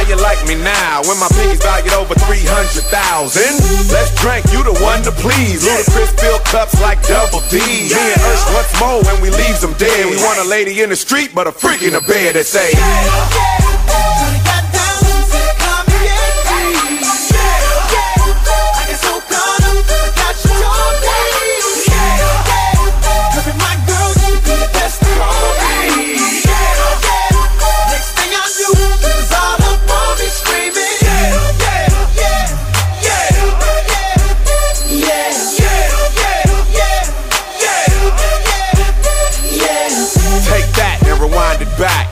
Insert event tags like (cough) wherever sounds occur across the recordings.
How you like me now when my pinky's valued over 300,000? Let's drink, you the one to please. Ludacris fill cups like double D. Me and Ursh once more when we leaves them dead. We want a lady in the street, but a freak in the bed that say,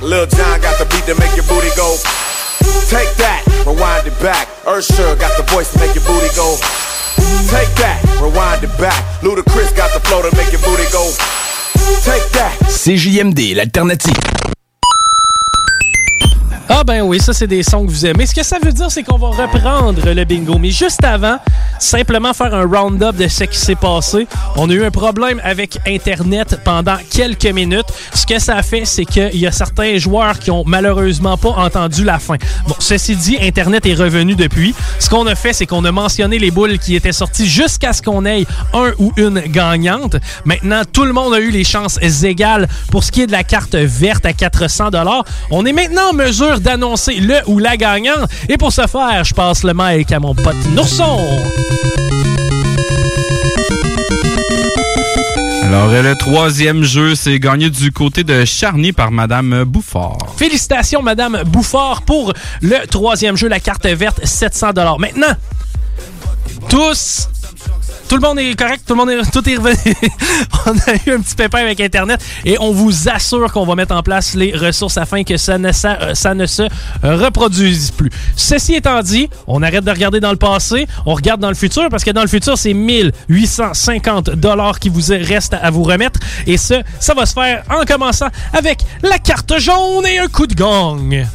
Lil John got the beat to make your booty go. Take that, rewind it back. Ursher got the voice to make your booty go. Take that, rewind it back. Ludacris got the flow to make your booty go. Take that. CJMD, l'alternative. Ah ben oui, ça c'est des sons que vous aimez. Ce que ça veut dire, c'est qu'on va reprendre le bingo. Mais juste avant, simplement faire un round-up de ce qui s'est passé. On a eu un problème avec Internet pendant quelques minutes. Ce que ça fait, c'est qu'il y a certains joueurs qui ont malheureusement pas entendu la fin. Bon, ceci dit, Internet est revenu depuis. Ce qu'on a fait, c'est qu'on a mentionné les boules qui étaient sorties jusqu'à ce qu'on ait un ou une gagnante. Maintenant, tout le monde a eu les chances égales pour ce qui est de la carte verte à 400 On est maintenant en mesure d'annoncer le ou la gagnante. Et pour ce faire, je passe le mic à mon pote Nourson. Alors, le troisième jeu, c'est gagné du côté de Charny par Madame Bouffard. Félicitations, Madame Bouffard, pour le troisième jeu, la carte verte, 700 Maintenant, tous... Tout le monde est correct, tout le monde est, (laughs) tout est revenu? (laughs) on a eu un petit pépin avec Internet et on vous assure qu'on va mettre en place les ressources afin que ça ne, euh, ça ne se reproduise plus. Ceci étant dit, on arrête de regarder dans le passé, on regarde dans le futur parce que dans le futur, c'est 1850 dollars qui vous reste à vous remettre et ce, ça va se faire en commençant avec la carte jaune et un coup de gang.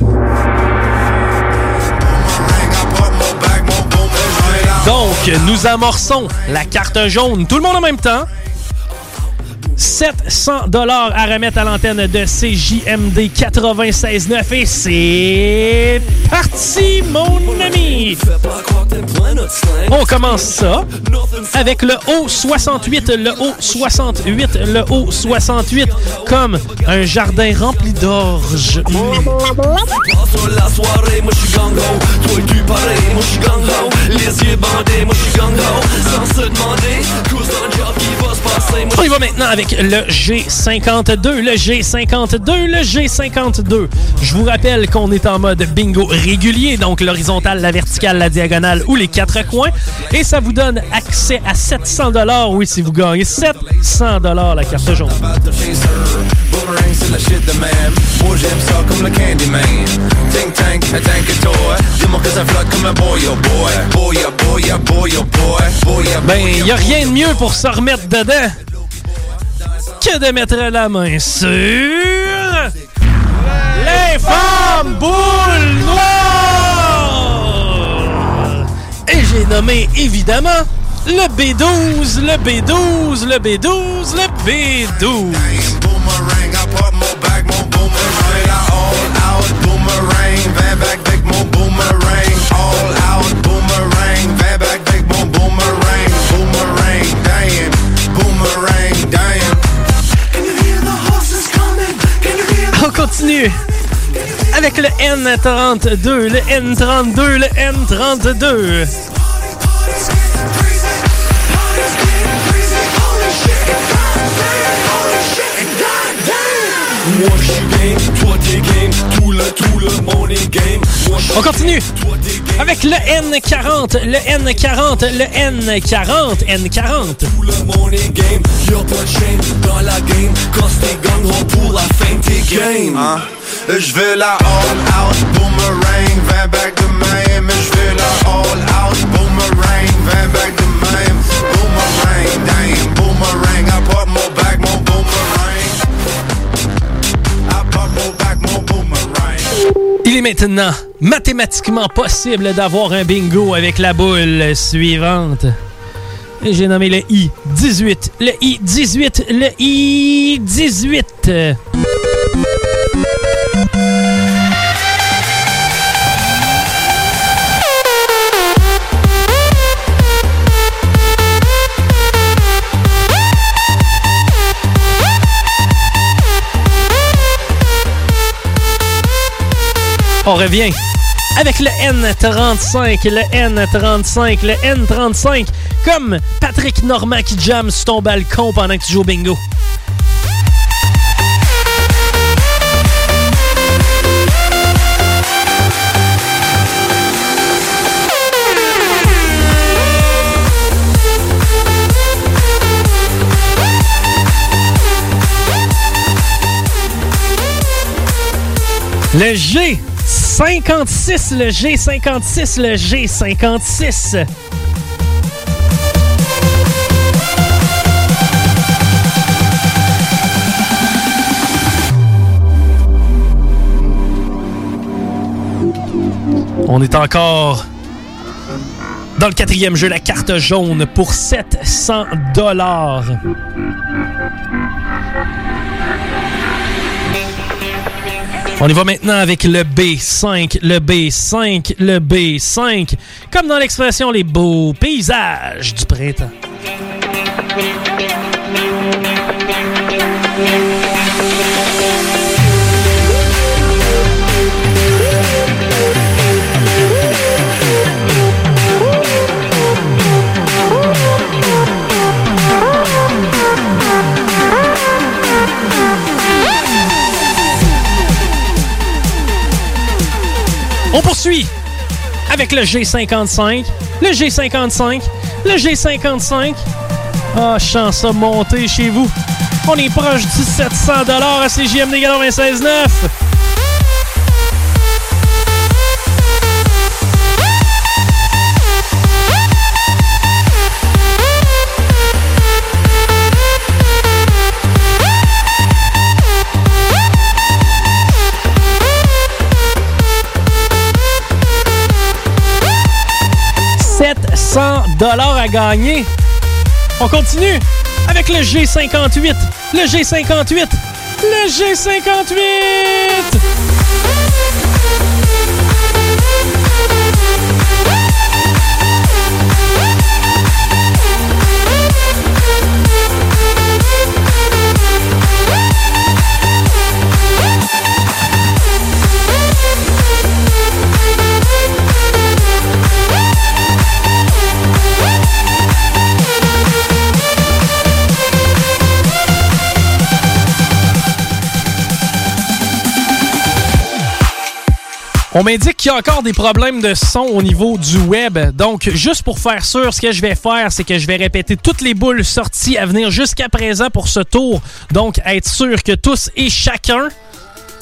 Donc, nous amorçons la carte jaune. Tout le monde en même temps? 700 dollars à remettre à l'antenne de CJMD 96.9 et c'est parti mon ami. On commence ça avec le haut 68, le haut 68, le haut 68 comme un jardin rempli d'orge. On y va maintenant le G52, le G52, le G52. Je vous rappelle qu'on est en mode bingo régulier, donc l'horizontale, la verticale, la diagonale ou les quatre coins. Et ça vous donne accès à 700 dollars, oui, si vous gagnez 700 dollars la carte jaune. Boomerang c'est la Ben, y a rien de mieux pour se remettre dedans que de mettre la main sur les femmes boules noires. Et j'ai nommé évidemment le B12, le B12, le B12, le B12. Continue avec le N32, le N32, le N32. Moi le, tout le monde est game. Moi je On continue avec le N40, le N40, le N40, N40. tout le monde est game. Y'a pas de shame dans la game. Quand t'es gang, pour la fin, t'es game. Hein? Je veux la all out boomerang, van back de même. Je veux la all out boomerang, van back de Il est maintenant mathématiquement possible d'avoir un bingo avec la boule suivante. J'ai nommé le I-18, le I-18, le I-18. On revient avec le N35, le N35, le N35, comme Patrick Normand qui jamme sur ton balcon pendant que tu joues au bingo. Le G56, le G56, le G56. On est encore dans le quatrième jeu, la carte jaune pour 700 dollars. On y va maintenant avec le B5, le B5, le B5. Comme dans l'expression les beaux paysages du printemps. On poursuit avec le G55, le G55, le G55. Ah, je sens ça monter chez vous. On est proche du 700 à CJMD 96.9. dollars à gagner. On continue avec le G58. Le G58. Le G58. On m'indique qu'il y a encore des problèmes de son au niveau du web. Donc, juste pour faire sûr, ce que je vais faire, c'est que je vais répéter toutes les boules sorties à venir jusqu'à présent pour ce tour. Donc, être sûr que tous et chacun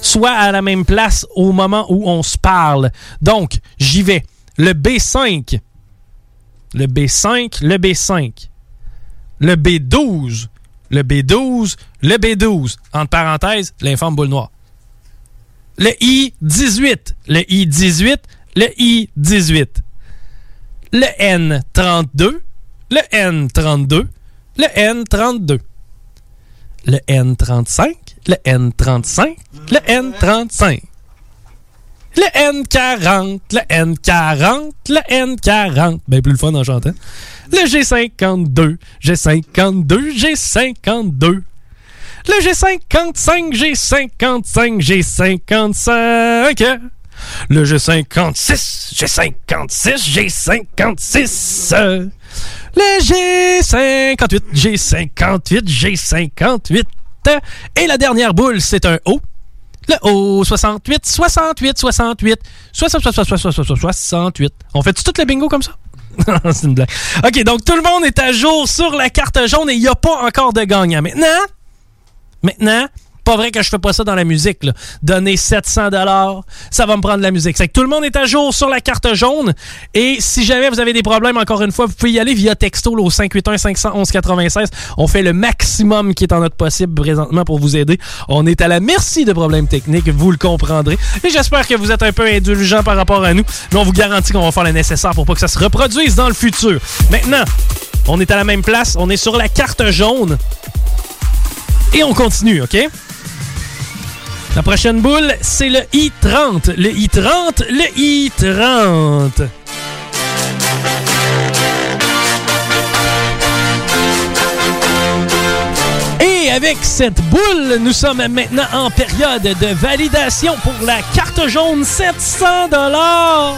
soient à la même place au moment où on se parle. Donc, j'y vais. Le B5. Le B5, le B5. Le B12. Le B12, le B12. Entre parenthèses, l'informe boule noire le I-18, le I-18, le I-18. le N32, le N32, le N32, le N35, le N35, le N35. Le N40, le N40, le N40. Ben plus le fun en chantant. Le G52, G52, G52. Le G55, G55, G55. Le G56, G56, G56. Le G58, G58, G58. Et la dernière boule, c'est un O. Le O, 68, 68, 68, 68, 68, 68. On fait tout le bingo comme ça? (laughs) c'est une blague. OK, donc tout le monde est à jour sur la carte jaune et il n'y a pas encore de gagnant. Maintenant, maintenant, pas vrai que je fais pas ça dans la musique. Là. Donner 700 dollars, ça va me prendre de la musique. C'est que tout le monde est à jour sur la carte jaune. Et si jamais vous avez des problèmes, encore une fois, vous pouvez y aller via texto là, au 581 511 96. On fait le maximum qui est en notre possible présentement pour vous aider. On est à la merci de problèmes techniques, vous le comprendrez. Et j'espère que vous êtes un peu indulgent par rapport à nous. Mais on vous garantit qu'on va faire le nécessaire pour pas que ça se reproduise dans le futur. Maintenant, on est à la même place. On est sur la carte jaune. Et on continue, OK? La prochaine boule, c'est le I-30. Le I-30, le I-30. Et avec cette boule, nous sommes maintenant en période de validation pour la carte jaune 700 dollars.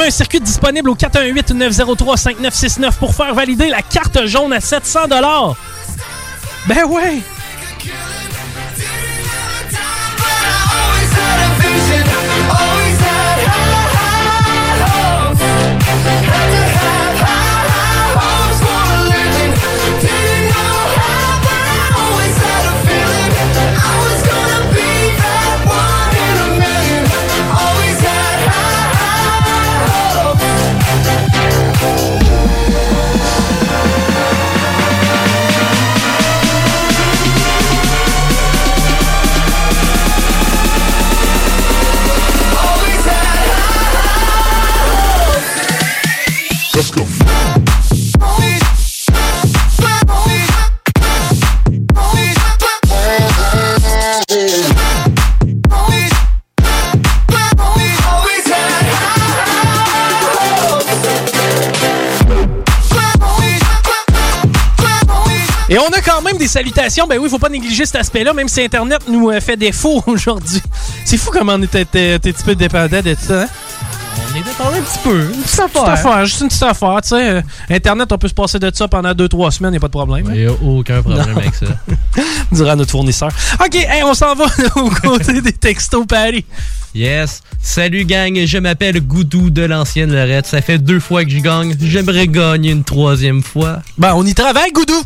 Un circuit disponible au 418-903-5969 pour faire valider la carte jaune à 700 Ben ouais! Et on a quand même des salutations. Ben oui, faut pas négliger cet aspect-là, même si Internet nous euh, fait défaut (laughs) aujourd'hui. C'est fou comment on était un petit peu dépendant de ça. hein? On est dépendant un petit peu. Une petite Une petite affaire, juste une petite affaire, tu sais. euh, Internet, on peut se passer de ça pendant 2-3 semaines, y a pas de problème. hein? Il n'y a aucun problème Non. avec ça. (laughs) Dira notre fournisseur. OK, hey, on s'en va (laughs) au côté des textos Paris. Yes. Salut gang, je m'appelle Goudou de l'ancienne Lorette. Ça fait deux fois que je gagne. J'aimerais gagner une troisième fois. Ben, on y travaille, Goudou.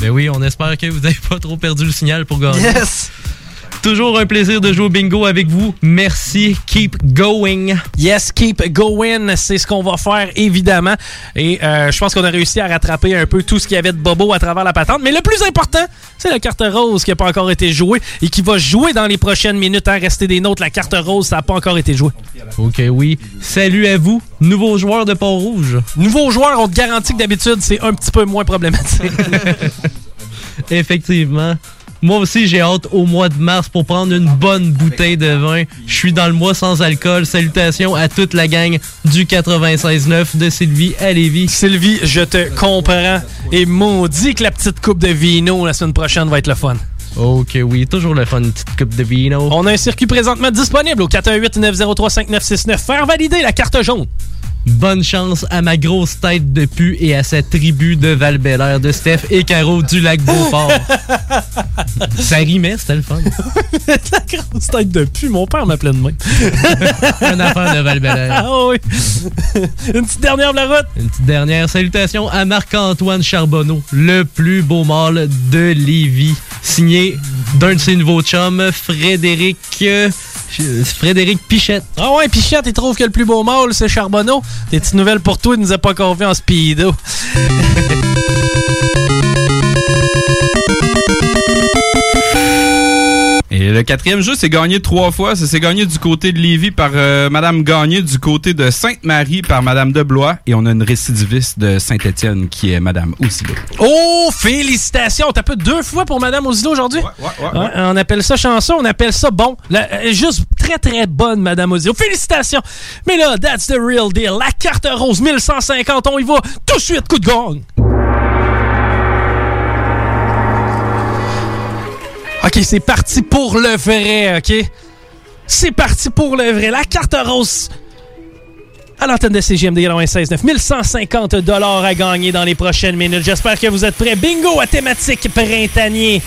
Ben oui, on espère que vous n'avez pas trop perdu le signal pour gagner. Yes. Toujours un plaisir de jouer au bingo avec vous. Merci. Keep going. Yes, keep going. C'est ce qu'on va faire, évidemment. Et euh, je pense qu'on a réussi à rattraper un peu tout ce qu'il y avait de bobo à travers la patente. Mais le plus important, c'est la carte rose qui n'a pas encore été jouée et qui va jouer dans les prochaines minutes. Hein. Restez des notes. La carte rose, ça n'a pas encore été joué. Ok, oui. Salut à vous, nouveaux joueurs de Port-Rouge. Nouveaux joueurs, on te garantit que d'habitude, c'est un petit peu moins problématique. (laughs) Effectivement. Moi aussi, j'ai hâte au mois de mars pour prendre une bonne bouteille de vin. Je suis dans le mois sans alcool. Salutations à toute la gang du 96.9 de Sylvie à Lévis. Sylvie, je te comprends. Et maudit que la petite coupe de vino la semaine prochaine va être le fun. Ok, oui, toujours le fun, une petite coupe de vino. On a un circuit présentement disponible au 418-903-5969. Faire valider la carte jaune. Bonne chance à ma grosse tête de pu et à sa tribu de val de Steph et Caro du lac Beaufort. (laughs) Ça rimait, c'était le fun. (laughs) la grosse tête de pu, mon père m'appelait de même. (laughs) Une affaire de val Ah oui. Une petite dernière de la route. Une petite dernière. Salutations à Marc-Antoine Charbonneau, le plus beau mâle de Lévis. Signé d'un de ses nouveaux chums, Frédéric... euh, Frédéric Pichette. Ah ouais, Pichette, il trouve que le plus beau mâle, c'est Charbonneau. Des petites nouvelles pour toi, il nous a pas encore vu en speedo. (laughs) Et le quatrième jeu, c'est gagné trois fois. Ça s'est gagné du côté de Lévis par euh, Madame Gagné, du côté de Sainte-Marie par Madame Deblois. Et on a une récidiviste de Saint-Étienne qui est Madame Osilo. Oh, félicitations! T'as peu deux fois pour Madame Osilo aujourd'hui? Ouais, On appelle ça chanceux, on appelle ça bon. La- euh, juste très très bonne, Madame Osilo. Félicitations! Mais là, that's the real deal. La carte rose 1150, on y va tout de suite, coup de gong! OK, c'est parti pour le vrai, OK? C'est parti pour le vrai. La carte rose à l'antenne de CGMD 96.9. 1150 dollars à gagner dans les prochaines minutes. J'espère que vous êtes prêts. Bingo à thématique printanier.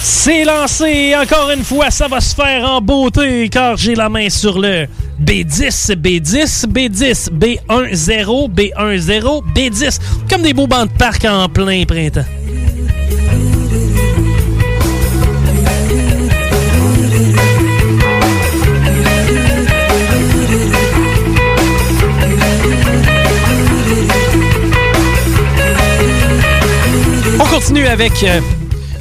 C'est lancé. Encore une fois, ça va se faire en beauté car j'ai la main sur le B10, B10, B10, B10, B10, B10. Comme des beaux bancs de parc en plein printemps. On continue avec euh,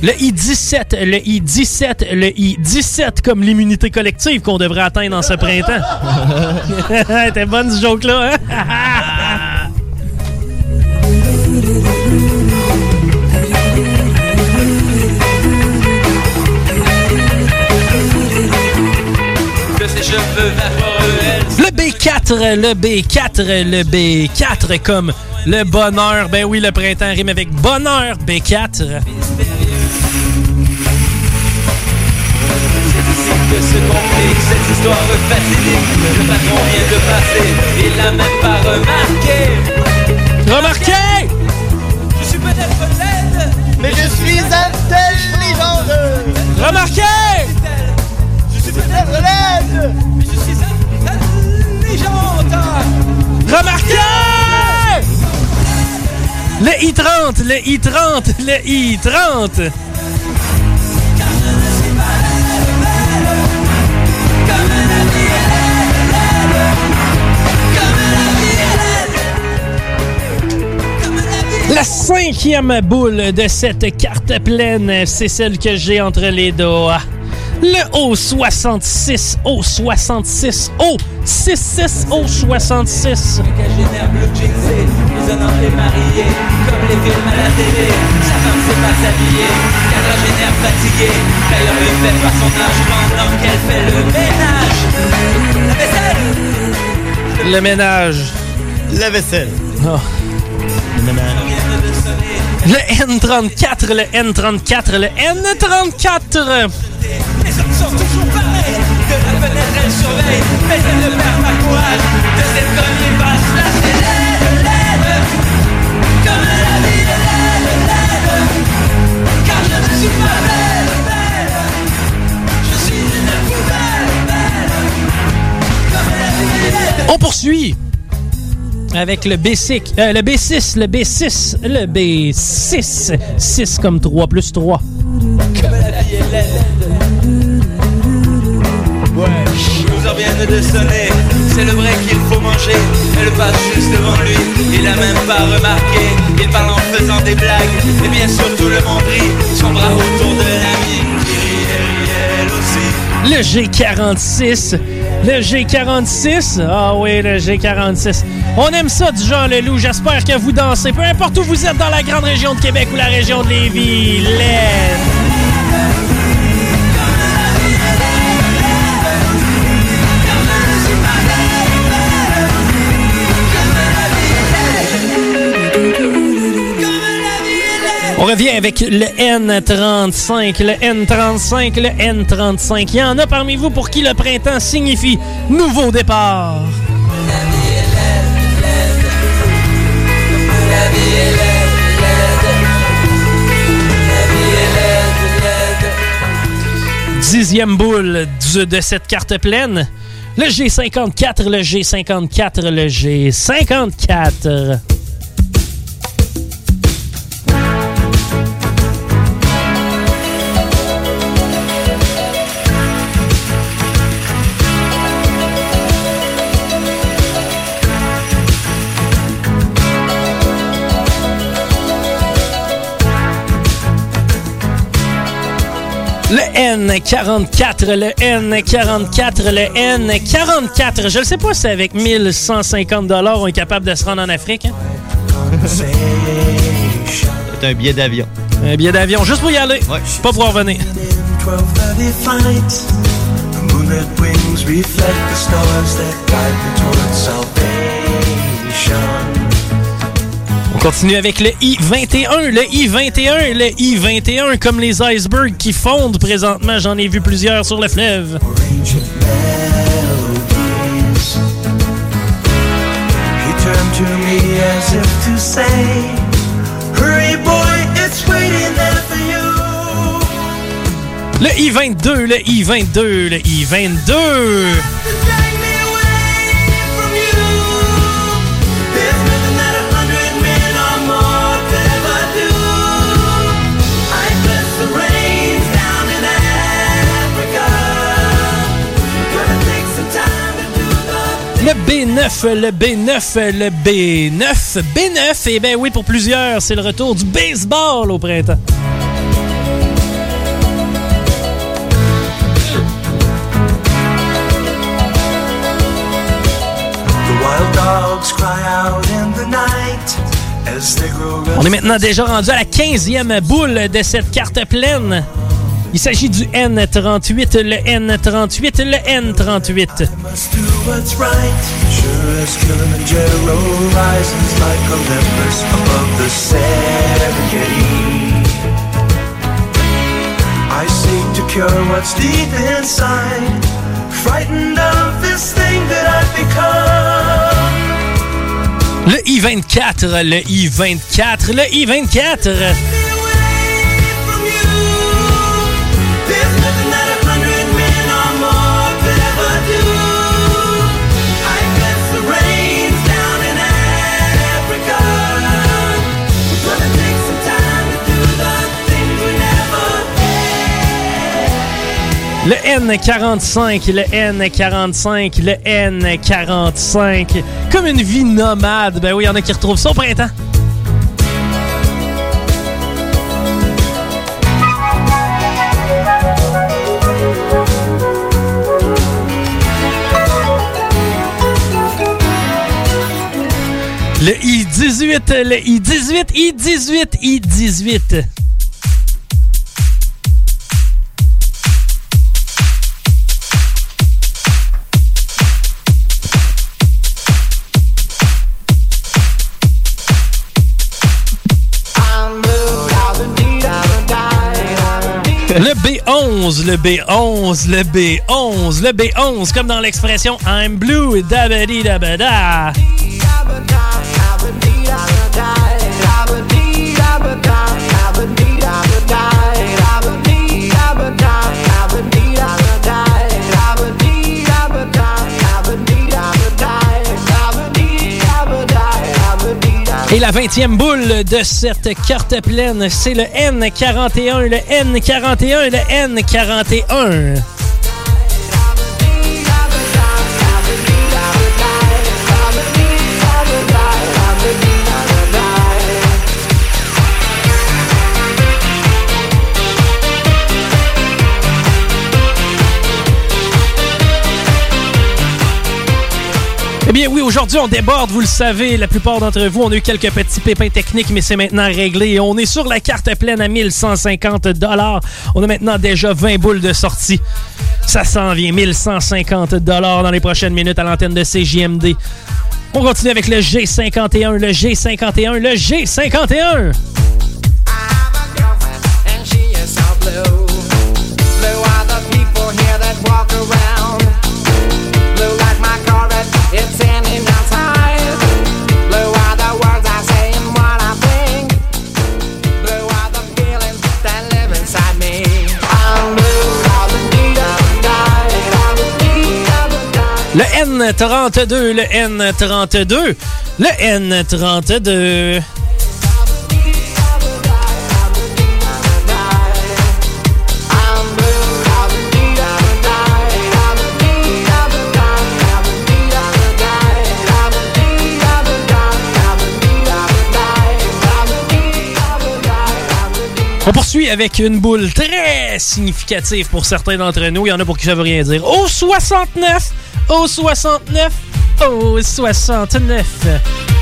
le I-17, le I-17, le I-17 comme l'immunité collective qu'on devrait atteindre en ce printemps. (laughs) T'es bonne ce joke-là, hein? (laughs) 4, le B4, le B4 comme le bonheur. Ben oui, le printemps rime avec bonheur, B4. de ce conflit, cette histoire facilite. Le patron vient de passer, il l'a même pas remarqué. Remarqué Je suis peut-être laide, mais je suis intelligente. Remarqué Je suis peut-être laide. Remarquez! Le I-30, le I-30, le I-30. La cinquième boule de cette carte pleine, c'est celle que j'ai entre les doigts. Le O66, O66, O66, O66. Cagénaire bleu jeansé, résonnant les mariés, comme les films à la télé. Sa femme sait pas s'habiller, quadragénaire fatigué. D'ailleurs, il fait pas son âge pendant qu'elle fait le ménage. La vaisselle, Le ménage. Oh. Le N34, le N34, le N34. Sont toujours pareils. De la fenêtre, elle surveille, mais elle ne perd pas courage. De cette conne, il passe la laide, laide. Comme la vie est laide, laide. Car je ne suis pas belle, belle. Je suis une poubelle, belle. Comme la vie est laide. On poursuit avec le B6, euh, le B6, le B6, le B6. 6 comme 3 plus 3. Comme de sonner, c'est le vrai qu'il faut manger. Elle passe juste devant lui, il a même pas remarqué. Il parle en faisant des blagues, et bien sûr tout le monde rit. Son bras autour de elle aussi. Le G46. Le G46. Ah oui, le G46. On aime ça du genre le loup. J'espère que vous dansez. Peu importe où vous êtes dans la grande région de Québec ou la région de Lévis. Let's On revient avec le N35, le N35, le N35. Il y en a parmi vous pour qui le printemps signifie nouveau départ. Dixième boule de cette carte pleine. Le G54, le G54, le G54. Le N44, le N44, le N44. Je ne sais pas si avec 1150 on est capable de se rendre en Afrique. hein? C'est un billet d'avion. Un billet d'avion juste pour y aller. Pas pour en revenir. Continue avec le I-21, le I-21, le I-21, comme les icebergs qui fondent présentement. J'en ai vu plusieurs sur le fleuve. Le I-22, le I-22, le I-22. Le B9, le B9, le B9. B9, et ben oui, pour plusieurs, c'est le retour du baseball au printemps. On est maintenant déjà rendu à la 15e boule de cette carte pleine. Il s'agit du N38, le N38, le N38. must do what's right. Sure as Kilimanjaro rises like Olympus above the Serengeti. I seek to cure what's deep inside, frightened of this thing that I've become. Le I-24, le I-24, le I-24. Le N45, le N45, le N45. Comme une vie nomade. Ben oui, il y en a qui retrouvent ça au printemps. Le I-18, le I-18, I-18, I-18. B11, le B11, le B11, le B11, comme dans l'expression I'm blue, dabadi dabada. Et la 20e boule de cette carte pleine, c'est le N41, le N41, le N41. Eh bien oui, aujourd'hui on déborde, vous le savez, la plupart d'entre vous, on a eu quelques petits pépins techniques, mais c'est maintenant réglé. On est sur la carte pleine à 1150 dollars. On a maintenant déjà 20 boules de sortie. Ça s'en vient, 1150 dollars dans les prochaines minutes à l'antenne de CJMD. On continue avec le G51, le G51, le G51. and she N32, le N32, le N32. On poursuit avec une boule très significative pour certains d'entre nous. Il y en a pour qui ça veut rien dire. Au 69, au 69, au 69.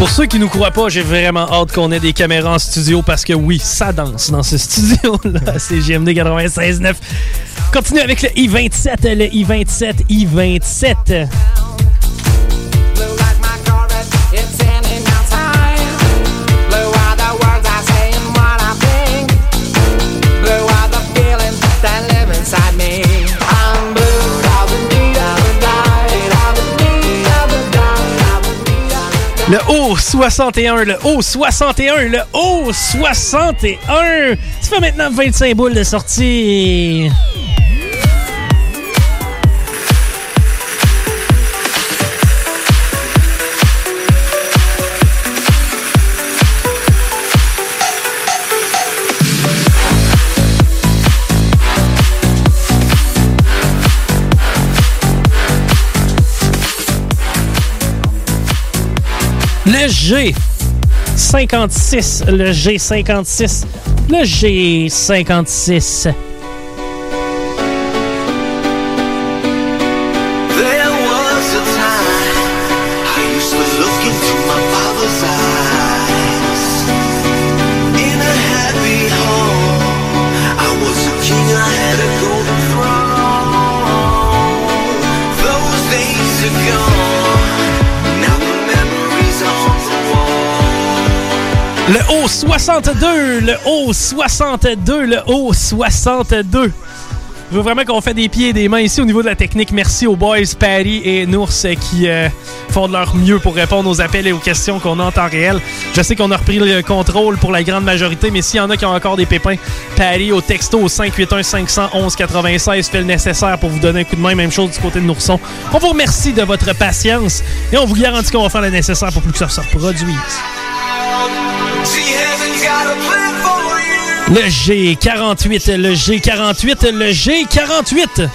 Pour ceux qui nous croient pas, j'ai vraiment hâte qu'on ait des caméras en studio parce que oui, ça danse dans ce studio-là. (laughs) C'est GMD 96.9. Continue avec le I-27, le I-27, I-27. Of a die. Le O61, le O61, le O61. Ça fait maintenant 25 boules de sortie. Le G56, le G56, le G56. 62, le haut 62, le haut 62. Je veux vraiment qu'on fasse des pieds et des mains ici au niveau de la technique. Merci aux boys Paris et Nours euh, qui euh, font de leur mieux pour répondre aux appels et aux questions qu'on a en temps réel. Je sais qu'on a repris le contrôle pour la grande majorité, mais s'il y en a qui ont encore des pépins, Paris au texto au 581 511 96 fait le nécessaire pour vous donner un coup de main. Même chose du côté de Nourson. On vous remercie de votre patience et on vous garantit qu'on va faire le nécessaire pour plus que ça se reproduise. Le G48, le G48, le G48.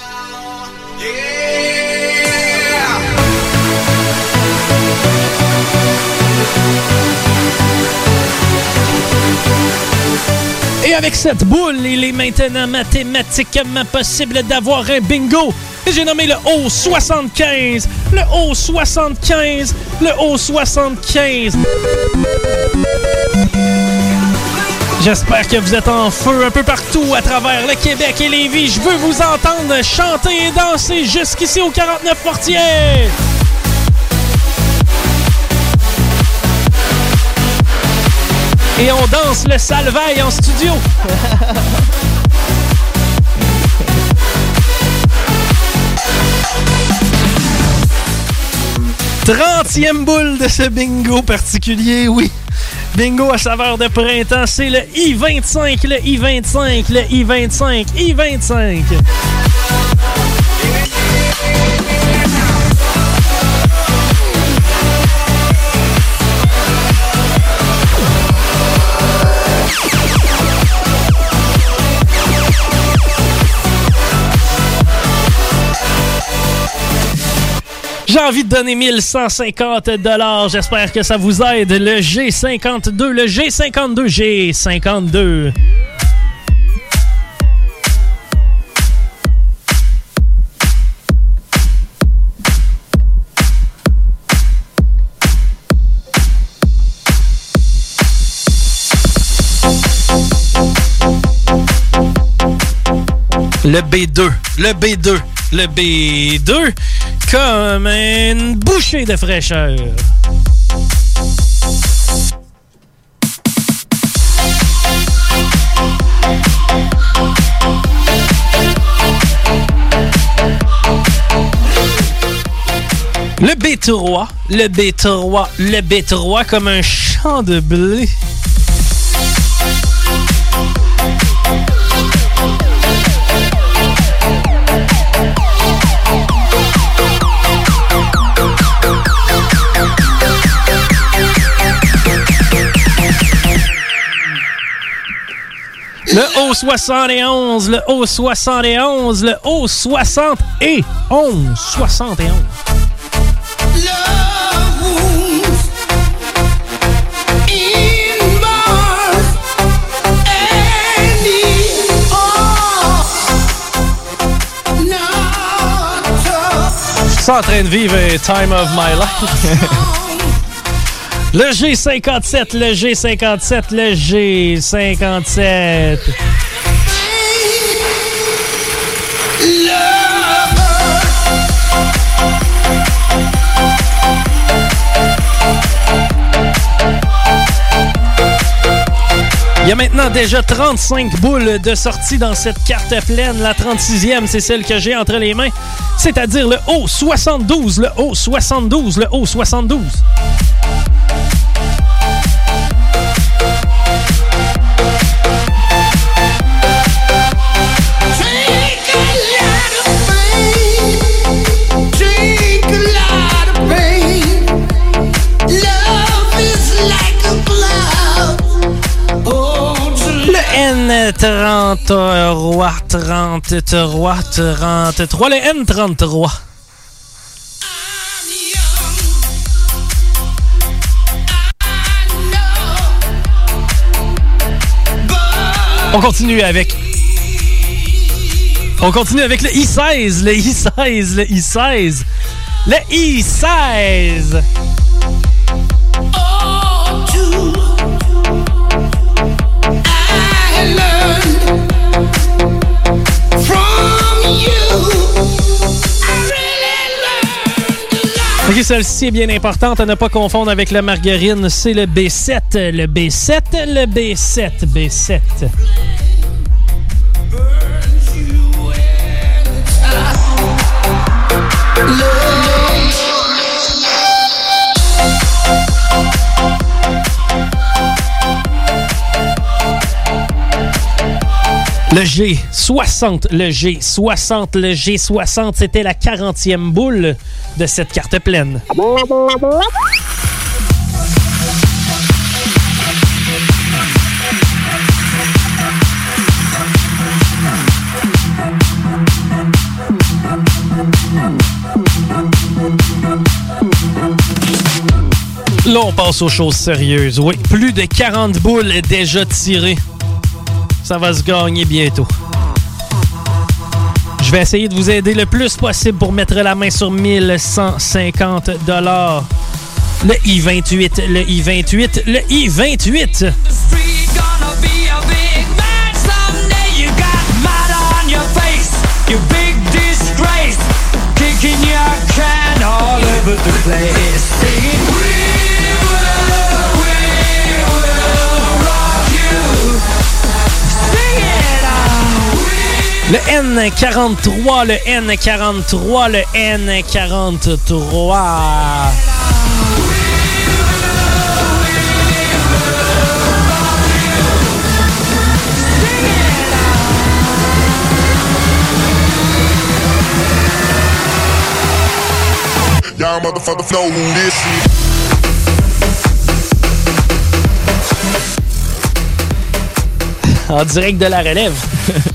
Et avec cette boule, il est maintenant mathématiquement possible d'avoir un bingo. J'ai nommé le O75, le O75, le O75. J'espère que vous êtes en feu un peu partout à travers le Québec et Lévis. Je veux vous entendre chanter et danser jusqu'ici au 49 Portier. Et on danse le salvaille en studio. (laughs) 30e boule de ce bingo particulier, oui. Bingo à saveur de printemps, c'est le I-25, le I-25, le I-25, I-25. J'ai envie de donner 1150 dollars. J'espère que ça vous aide. Le G52, le G52, G52. Le B2, le B2, le B2, comme une bouchée de fraîcheur. Le B3, le B3, le B3 comme un champ de blé. Le O71, le O71, le O60 et 11, 71. Je suis en train de vivre un time of my life. (laughs) Le G57, le G57, le G57. Il y a maintenant déjà 35 boules de sortie dans cette carte pleine. La 36e, c'est celle que j'ai entre les mains, c'est-à-dire le O72, le O72, le O72. Le N33, 33, 33, le N33. On continue avec. On continue avec le I-16, le I-16, le I-16. Le I-16. Ok, celle-ci est bien importante à ne pas confondre avec la margarine. C'est le B7, le B7, le B7, B7. Le G60, le G60, le G60, c'était la 40e boule de cette carte pleine. Là, on passe aux choses sérieuses. Oui, plus de 40 boules déjà tirées. Ça va se gagner bientôt. Je vais essayer de vous aider le plus possible pour mettre la main sur 1150 dollars. Le I-28, le I-28, le I-28. You big disgrace, kicking your can all over the place. N43, le N43, le N43. Y'all motherfucker flow this shit. En direct de la relève. (laughs)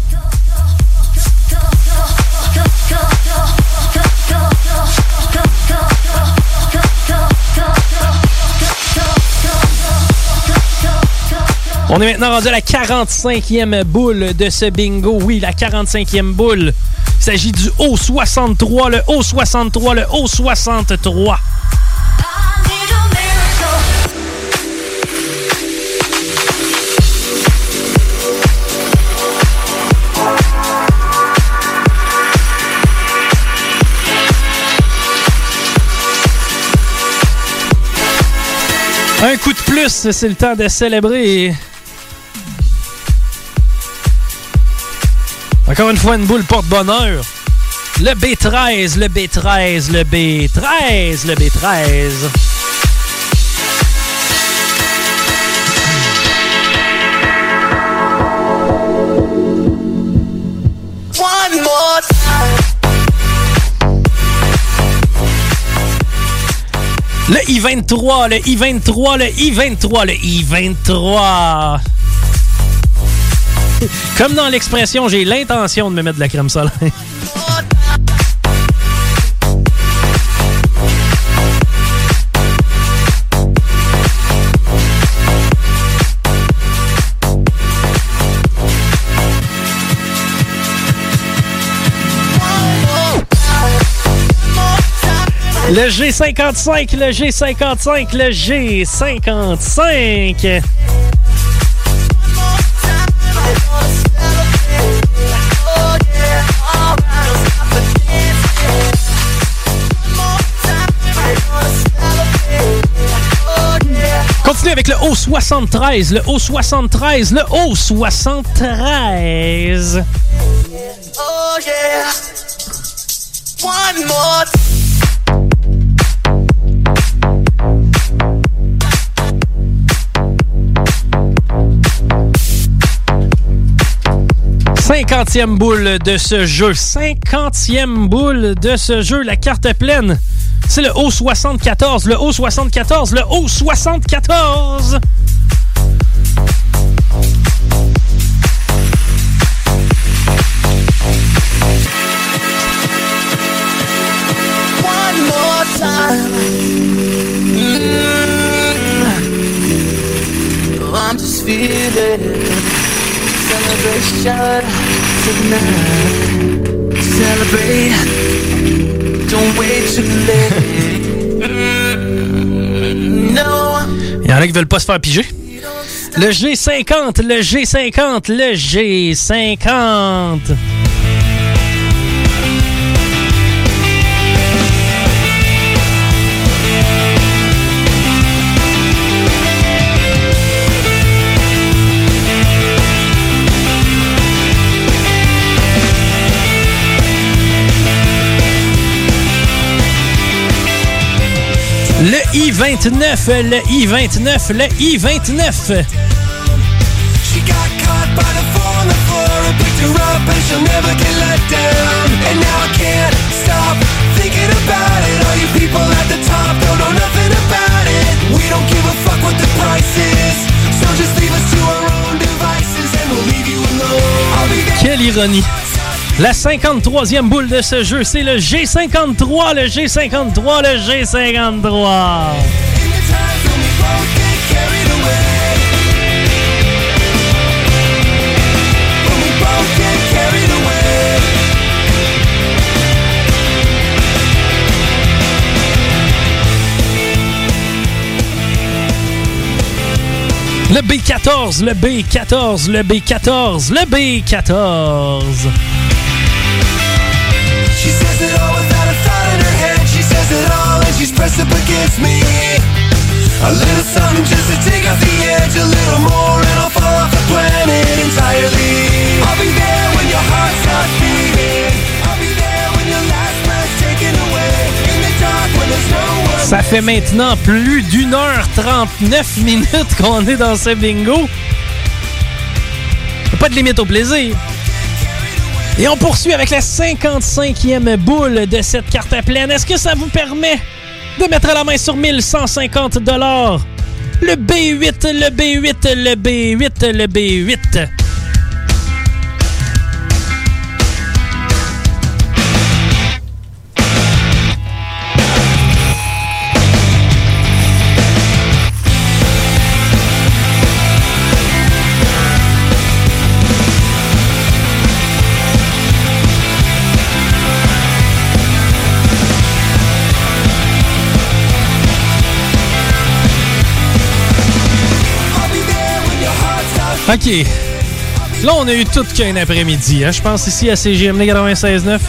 On est maintenant rendu à la 45e boule de ce bingo. Oui, la 45e boule. Il s'agit du O63, le O63, le O63. Un coup de plus, c'est le temps de célébrer. Encore une fois, une boule porte-bonheur. Le B13, le B13, le B13, le B13. One more time. Le I-23, le I-23, le I-23, le I-23. Comme dans l'expression, j'ai l'intention de me mettre de la crème solaire. Le G55, le G55, le G55. Avec le O73, le O73, le O73. Oh yeah. One more. Cinquantième boule de ce jeu. Cinquantième boule de ce jeu. La carte pleine. C'est le O74, le O74, le O74. One more time. Mm. I'm just feeling celebration tonight. Celebrate. (laughs) Il y en a qui veulent pas se faire piger. Le G50, le G50, le G50. Le I-29, le I-29, le I-29. She got caught by the fall on the floor and picked her up and she'll never get let down. And now I can't stop thinking about it. All you people at the top don't know nothing about it. We don't give a fuck what the price is. So just leave us to our own devices and we'll leave you alone. I'll be there. Quelle ironie. La 53e boule de ce jeu, c'est le G53, le G53, le G53. Le B14, le B14, le B14, le B14. She says it all without a thought in her head. She says it all and she's pressed up against me. A little something just to take off the edge. A little more and I'll fall off the planet entirely. I'll be there when your heart stops beating. I'll be there when your last breath's taken away. In the dark when there's no one. Ça fait maintenant plus d'une heure 39 minutes qu'on est dans ce bingo. Pas de limite au plaisir. Et on poursuit avec la 55e boule de cette carte à pleine. Est-ce que ça vous permet de mettre la main sur 1150 dollars? Le B8, le B8, le B8, le B8. OK. Là, on a eu tout qu'un après-midi, hein, je pense, ici à CGMD 96.9.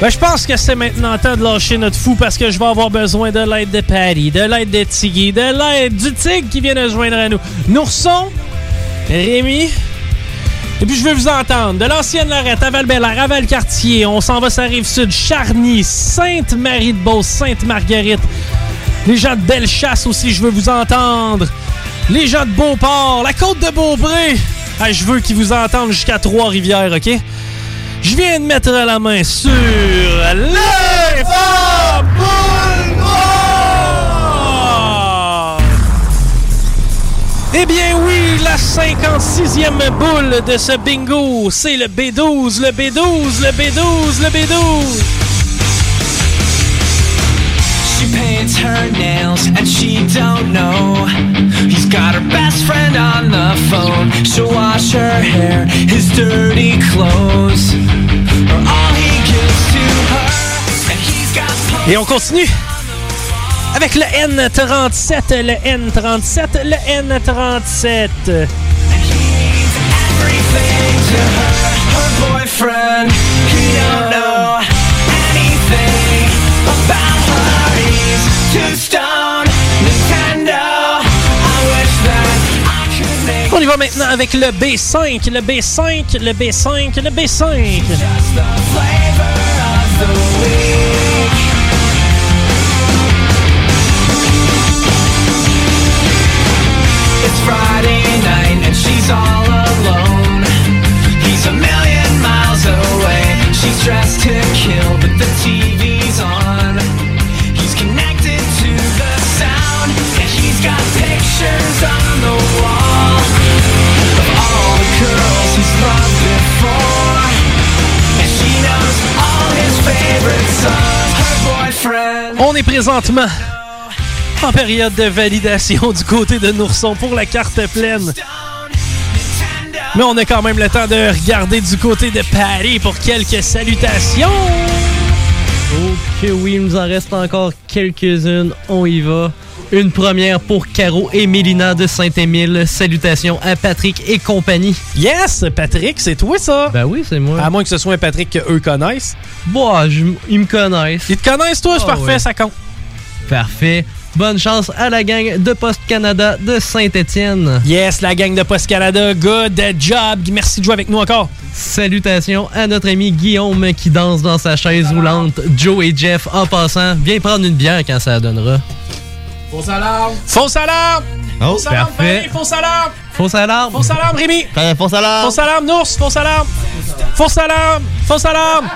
Ben, je pense que c'est maintenant temps de lâcher notre fou parce que je vais avoir besoin de l'aide de Patty, de l'aide de Tiggy, de l'aide du Tigre qui vient de joindre à nous. Nourson, Rémi, et puis je veux vous entendre. De l'ancienne Lorette à val à Valcartier, on s'en va sur la rive sud, Charny, Sainte-Marie-de-Beauce, Sainte-Marguerite. Les gens de Bellechasse aussi, je veux vous entendre. Les gens de Beauport, la côte de Beaupré. Je veux qu'ils vous entendent jusqu'à Trois-Rivières, OK? Je viens de mettre la main sur l'info Eh bien oui, la 56e boule de ce bingo, c'est le B12, le B12, le B12, le B12. She paints her nails and she don't know. He's got her best friend on the phone She'll wash her hair, his dirty clothes. Or all he gives to her And he's got Et on continue avec le N37, le N37, le N37. everything to her. Her boyfriend, he don't know anything about On y va maintenant avec le B5, le B5, le B5, le B5. just the flavor of the week It's Friday night and she's all alone. He's a million miles away. She's dressed to kill, but the TV's pictures on the wall of all the girls he's loved before. And she knows all his favorite songs. Her boyfriend. On est présentement en période de validation du côté de Nourson pour la carte pleine. Mais on a quand même le temps de regarder du côté de Paris pour quelques salutations. Ok, oui, il nous en reste encore quelques-unes. On y va. Une première pour Caro et Mélina de Saint-Émile. Salutations à Patrick et compagnie. Yes, Patrick, c'est toi ça? Ben oui, c'est moi. À moins que ce soit un Patrick qu'eux connaissent. Bon, je- ils me connaissent. Ils te connaissent, toi? C'est Ah, parfait, ouais. ça compte. Parfait. Bonne chance à la gang de Post Canada de Saint-Étienne. Yes, la gang de Post Canada, good job. Merci de jouer avec nous encore. Salutations à notre ami Guillaume qui danse dans sa chaise roulante. Joe et Jeff, en passant, viens prendre une bière quand ça donnera. Fausse alarme. Fausse alarme. Oh, Fausse alarme, Fausse alarme. Fausse alarme. Fausse alarme, Rémi. Fausse alarme. Fausse alarme, Nours. Fausse alarme. Fausse alarme. Fausse alarme.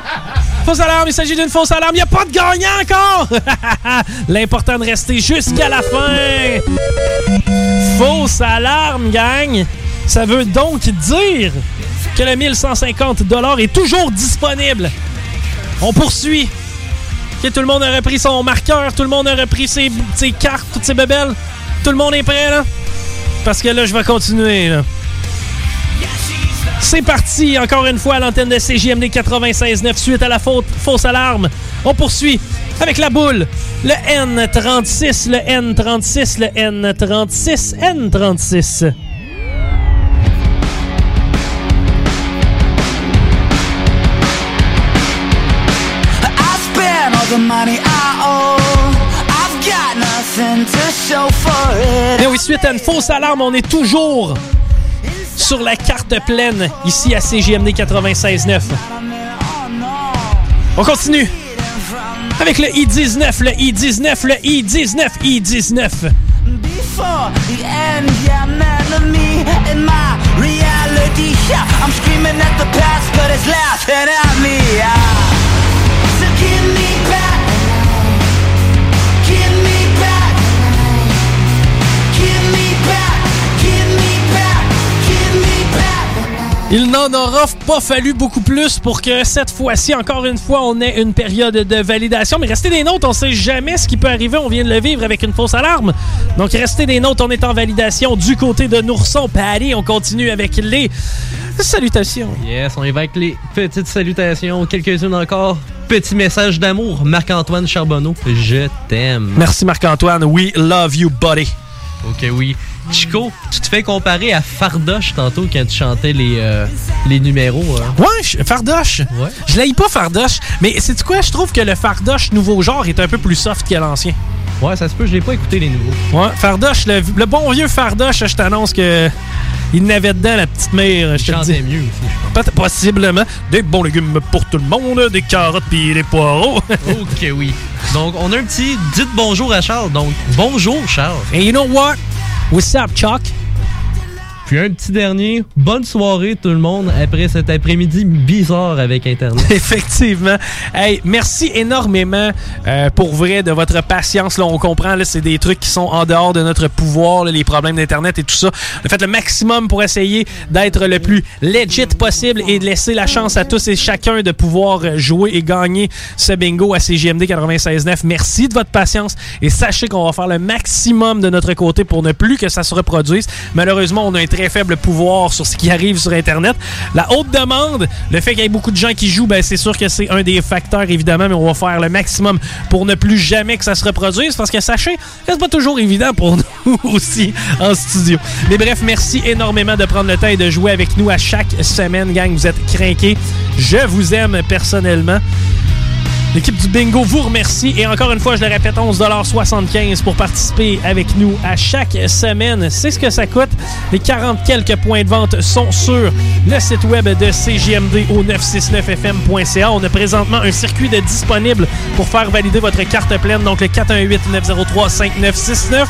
Fausse alarme. Il s'agit d'une fausse alarme. Il n'y a pas de gagnant encore. (laughs) L'important de rester jusqu'à la fin. Fausse alarme, gang. Ça veut donc dire que le 1150 est toujours disponible. On poursuit. Tout le monde a repris son marqueur, tout le monde a repris ses, cartes, toutes ses bébelles. Tout le monde est prêt, là? Parce que là, je vais continuer, là. C'est parti, encore une fois, à l'antenne de CJMD 96.9 suite à la faute, fausse alarme. On poursuit avec la boule. Le N36, le N36, le N36, N36. Et oui, suite à une fausse alarme, on est toujours sur la carte pleine ici à CGMD 96.9. On continue avec le I-19, le I-19, le I-19, I-19. Before Il n'en aura pas fallu beaucoup plus pour que cette fois-ci, encore une fois, on ait une période de validation. Mais restez des notes, on sait jamais ce qui peut arriver. On vient de le vivre avec une fausse alarme. Donc restez des notes, on est en validation du côté de Nourson. Allez, on continue avec les salutations. Yes, on y va avec les petites salutations, quelques-unes encore. Petit message d'amour, Marc-Antoine Charbonneau, je t'aime. Merci Marc-Antoine. We love you, buddy. Ok, oui. Chico, tu te fais comparer à Fardoche tantôt quand tu chantais les, euh, les numéros. hein? Ouais, Fardoche? Ouais. Je l'haïs pas Fardoche, mais c'est quoi? Je trouve que le Fardoche nouveau genre est un peu plus soft que l'ancien. Ouais, ça se peut, je l'ai pas écouté les nouveaux. Ouais, Fardoche, le, le bon vieux Fardoche, je t'annonce que il n'avait dedans la petite mère, je te dis. mieux aussi, Possiblement. Des bons légumes pour tout le monde, des carottes puis des poireaux. (laughs) ok, oui. Donc, on a un petit dites bonjour à Charles. Donc, bonjour Charles. Et you know what? What's up, Chuck? Puis un petit dernier, bonne soirée tout le monde après cet après-midi bizarre avec Internet. (laughs) Effectivement. Hey, merci énormément euh, pour vrai de votre patience. Là, on comprend, là, c'est des trucs qui sont en dehors de notre pouvoir, les problèmes d'Internet et tout ça. On a fait le maximum pour essayer d'être le plus legit possible et de laisser la chance à tous et chacun de pouvoir jouer et gagner ce bingo à CGMD 96.9. Merci de votre patience et sachez qu'on va faire le maximum de notre côté pour ne plus que ça se reproduise. Malheureusement, on a un très faible pouvoir sur ce qui arrive sur Internet. La haute demande, le fait qu'il y ait beaucoup de gens qui jouent, ben, c'est sûr que c'est un des facteurs, évidemment, mais on va faire le maximum pour ne plus jamais que ça se reproduise parce que sachez, c'est pas toujours évident pour (laughs) nous aussi en studio. Mais bref, merci énormément de prendre le temps et de jouer avec nous à chaque semaine, gang. Vous êtes craqués. Je vous aime personnellement. L'équipe du bingo vous remercie et encore une fois, je le répète, 11,75 pour participer avec nous à chaque semaine. C'est ce que ça coûte. Les 40 quelques points de vente sont sur le site web de CGMD au 969fm.ca. On a présentement un circuit de disponible pour faire valider votre carte pleine, donc le 418-903-5969.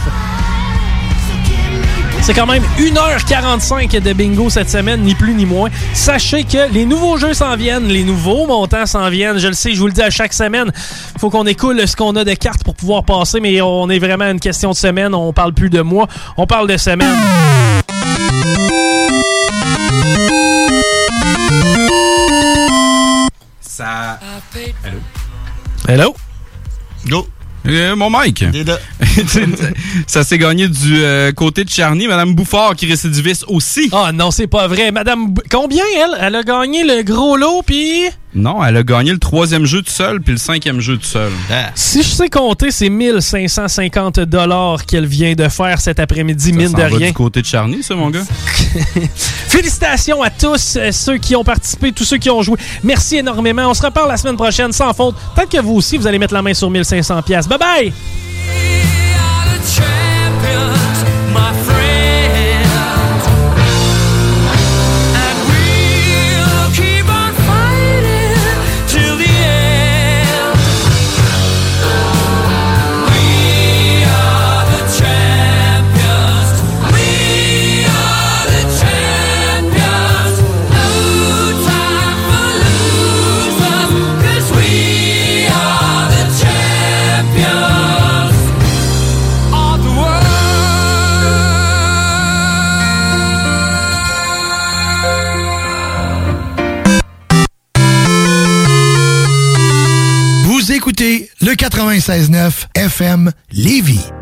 C'est quand même 1h45 de bingo cette semaine, ni plus ni moins. Sachez que les nouveaux jeux s'en viennent, les nouveaux montants s'en viennent. Je le sais, je vous le dis à chaque semaine. faut qu'on écoule ce qu'on a de cartes pour pouvoir passer, mais on est vraiment à une question de semaine. On parle plus de mois, on parle de semaine. Ça. Allô? Hello? Go. Euh, mon Mike. (laughs) ça s'est gagné du euh, côté de Charny. Madame Bouffard qui récidiviste aussi. Ah non, c'est pas vrai. Madame, B- combien elle? Elle a gagné le gros lot, puis... Non, elle a gagné le troisième jeu tout seul puis le cinquième jeu tout seul. Si je sais compter, c'est 1550 dollars qu'elle vient de faire cet après-midi, Ça mine de va rien. du côté de Charny, ça, mon gars? (laughs) Félicitations à tous euh, ceux qui ont participé, tous ceux qui ont joué. Merci énormément. On se reparle la semaine prochaine sans faute. Peut-être que vous aussi, vous allez mettre la main sur 1500 pièces. Bye bye. Écoutez le 96.9 FM Lévis.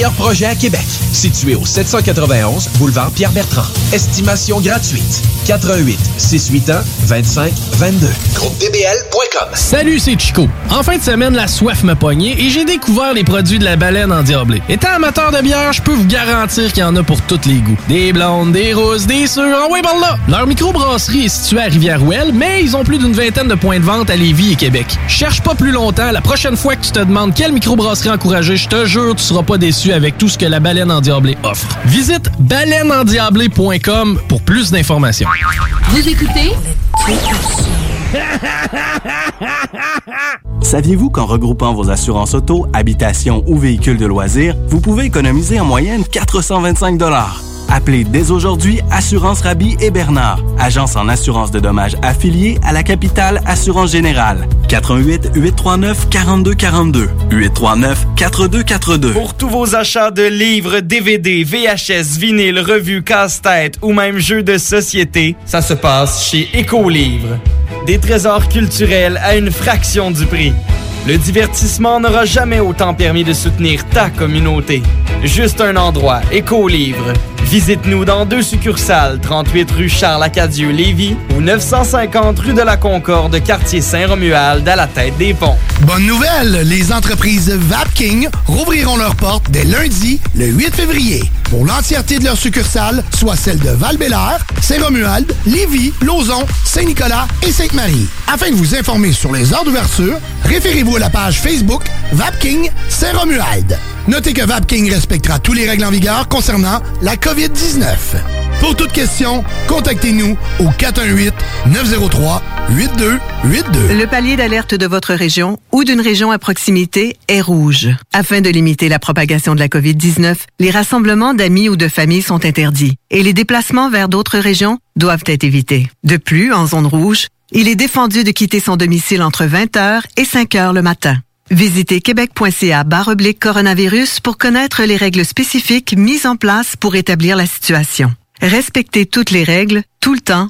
projets à Québec. Situé au 791 boulevard Pierre-Bertrand. Estimation gratuite. 88 681 25 22. GroupeDBL.com. Salut, c'est Chico. En fin de semaine, la soif m'a pogné et j'ai découvert les produits de la baleine endiablée. Étant amateur de bière, je peux vous garantir qu'il y en a pour tous les goûts. Des blondes, des rousses, des sûres, en ouais, par là! Leur microbrasserie est située à Rivière-Ouelle, mais ils ont plus d'une vingtaine de points de vente à Lévis et Québec. Cherche pas plus longtemps, la prochaine fois que tu te demandes quelle microbrasserie encourager, je te jure, tu seras pas déçu avec tout ce que la baleine endiablée offre. Visite baleineendiablée.com pour plus d'informations. Vous écoutez? (laughs) Saviez-vous qu'en regroupant vos assurances auto, habitation ou véhicules de loisirs, vous pouvez économiser en moyenne 425 Appelez dès aujourd'hui Assurance Rabi et Bernard, agence en assurance de dommages affiliée à la capitale Assurance Générale. 88 839 42 42 839 42 42. Pour tous vos achats de livres, DVD, VHS, vinyle, revues, casse-tête ou même jeux de société, ça se passe chez Écolivre. Des trésors culturels à une fraction du prix. Le divertissement n'aura jamais autant permis de soutenir ta communauté. Juste un endroit, Écolivre. Visite-nous dans deux succursales, 38 rue Charles-Acadieux-Lévis ou 950 rue de la Concorde, quartier Saint-Romuald, à la tête des ponts. Bonne nouvelle, les entreprises Rouvriront leurs portes dès lundi, le 8 février, pour l'entièreté de leurs succursales, soit celles de val Saint-Romuald, Lévis, Lauson, Saint-Nicolas et Sainte-Marie. Afin de vous informer sur les heures d'ouverture, référez-vous à la page Facebook Vapking Saint-Romuald. Notez que Vapking respectera tous les règles en vigueur concernant la COVID-19. Pour toute question, contactez-nous au 418-903-8282. Le palier d'alerte de votre région ou d'une région à proximité est rouge. Afin de limiter la propagation de la COVID-19, les rassemblements d'amis ou de familles sont interdits et les déplacements vers d'autres régions doivent être évités. De plus, en zone rouge, il est défendu de quitter son domicile entre 20h et 5h le matin. Visitez québec.ca oblique coronavirus pour connaître les règles spécifiques mises en place pour établir la situation. Respectez toutes les règles, tout le temps,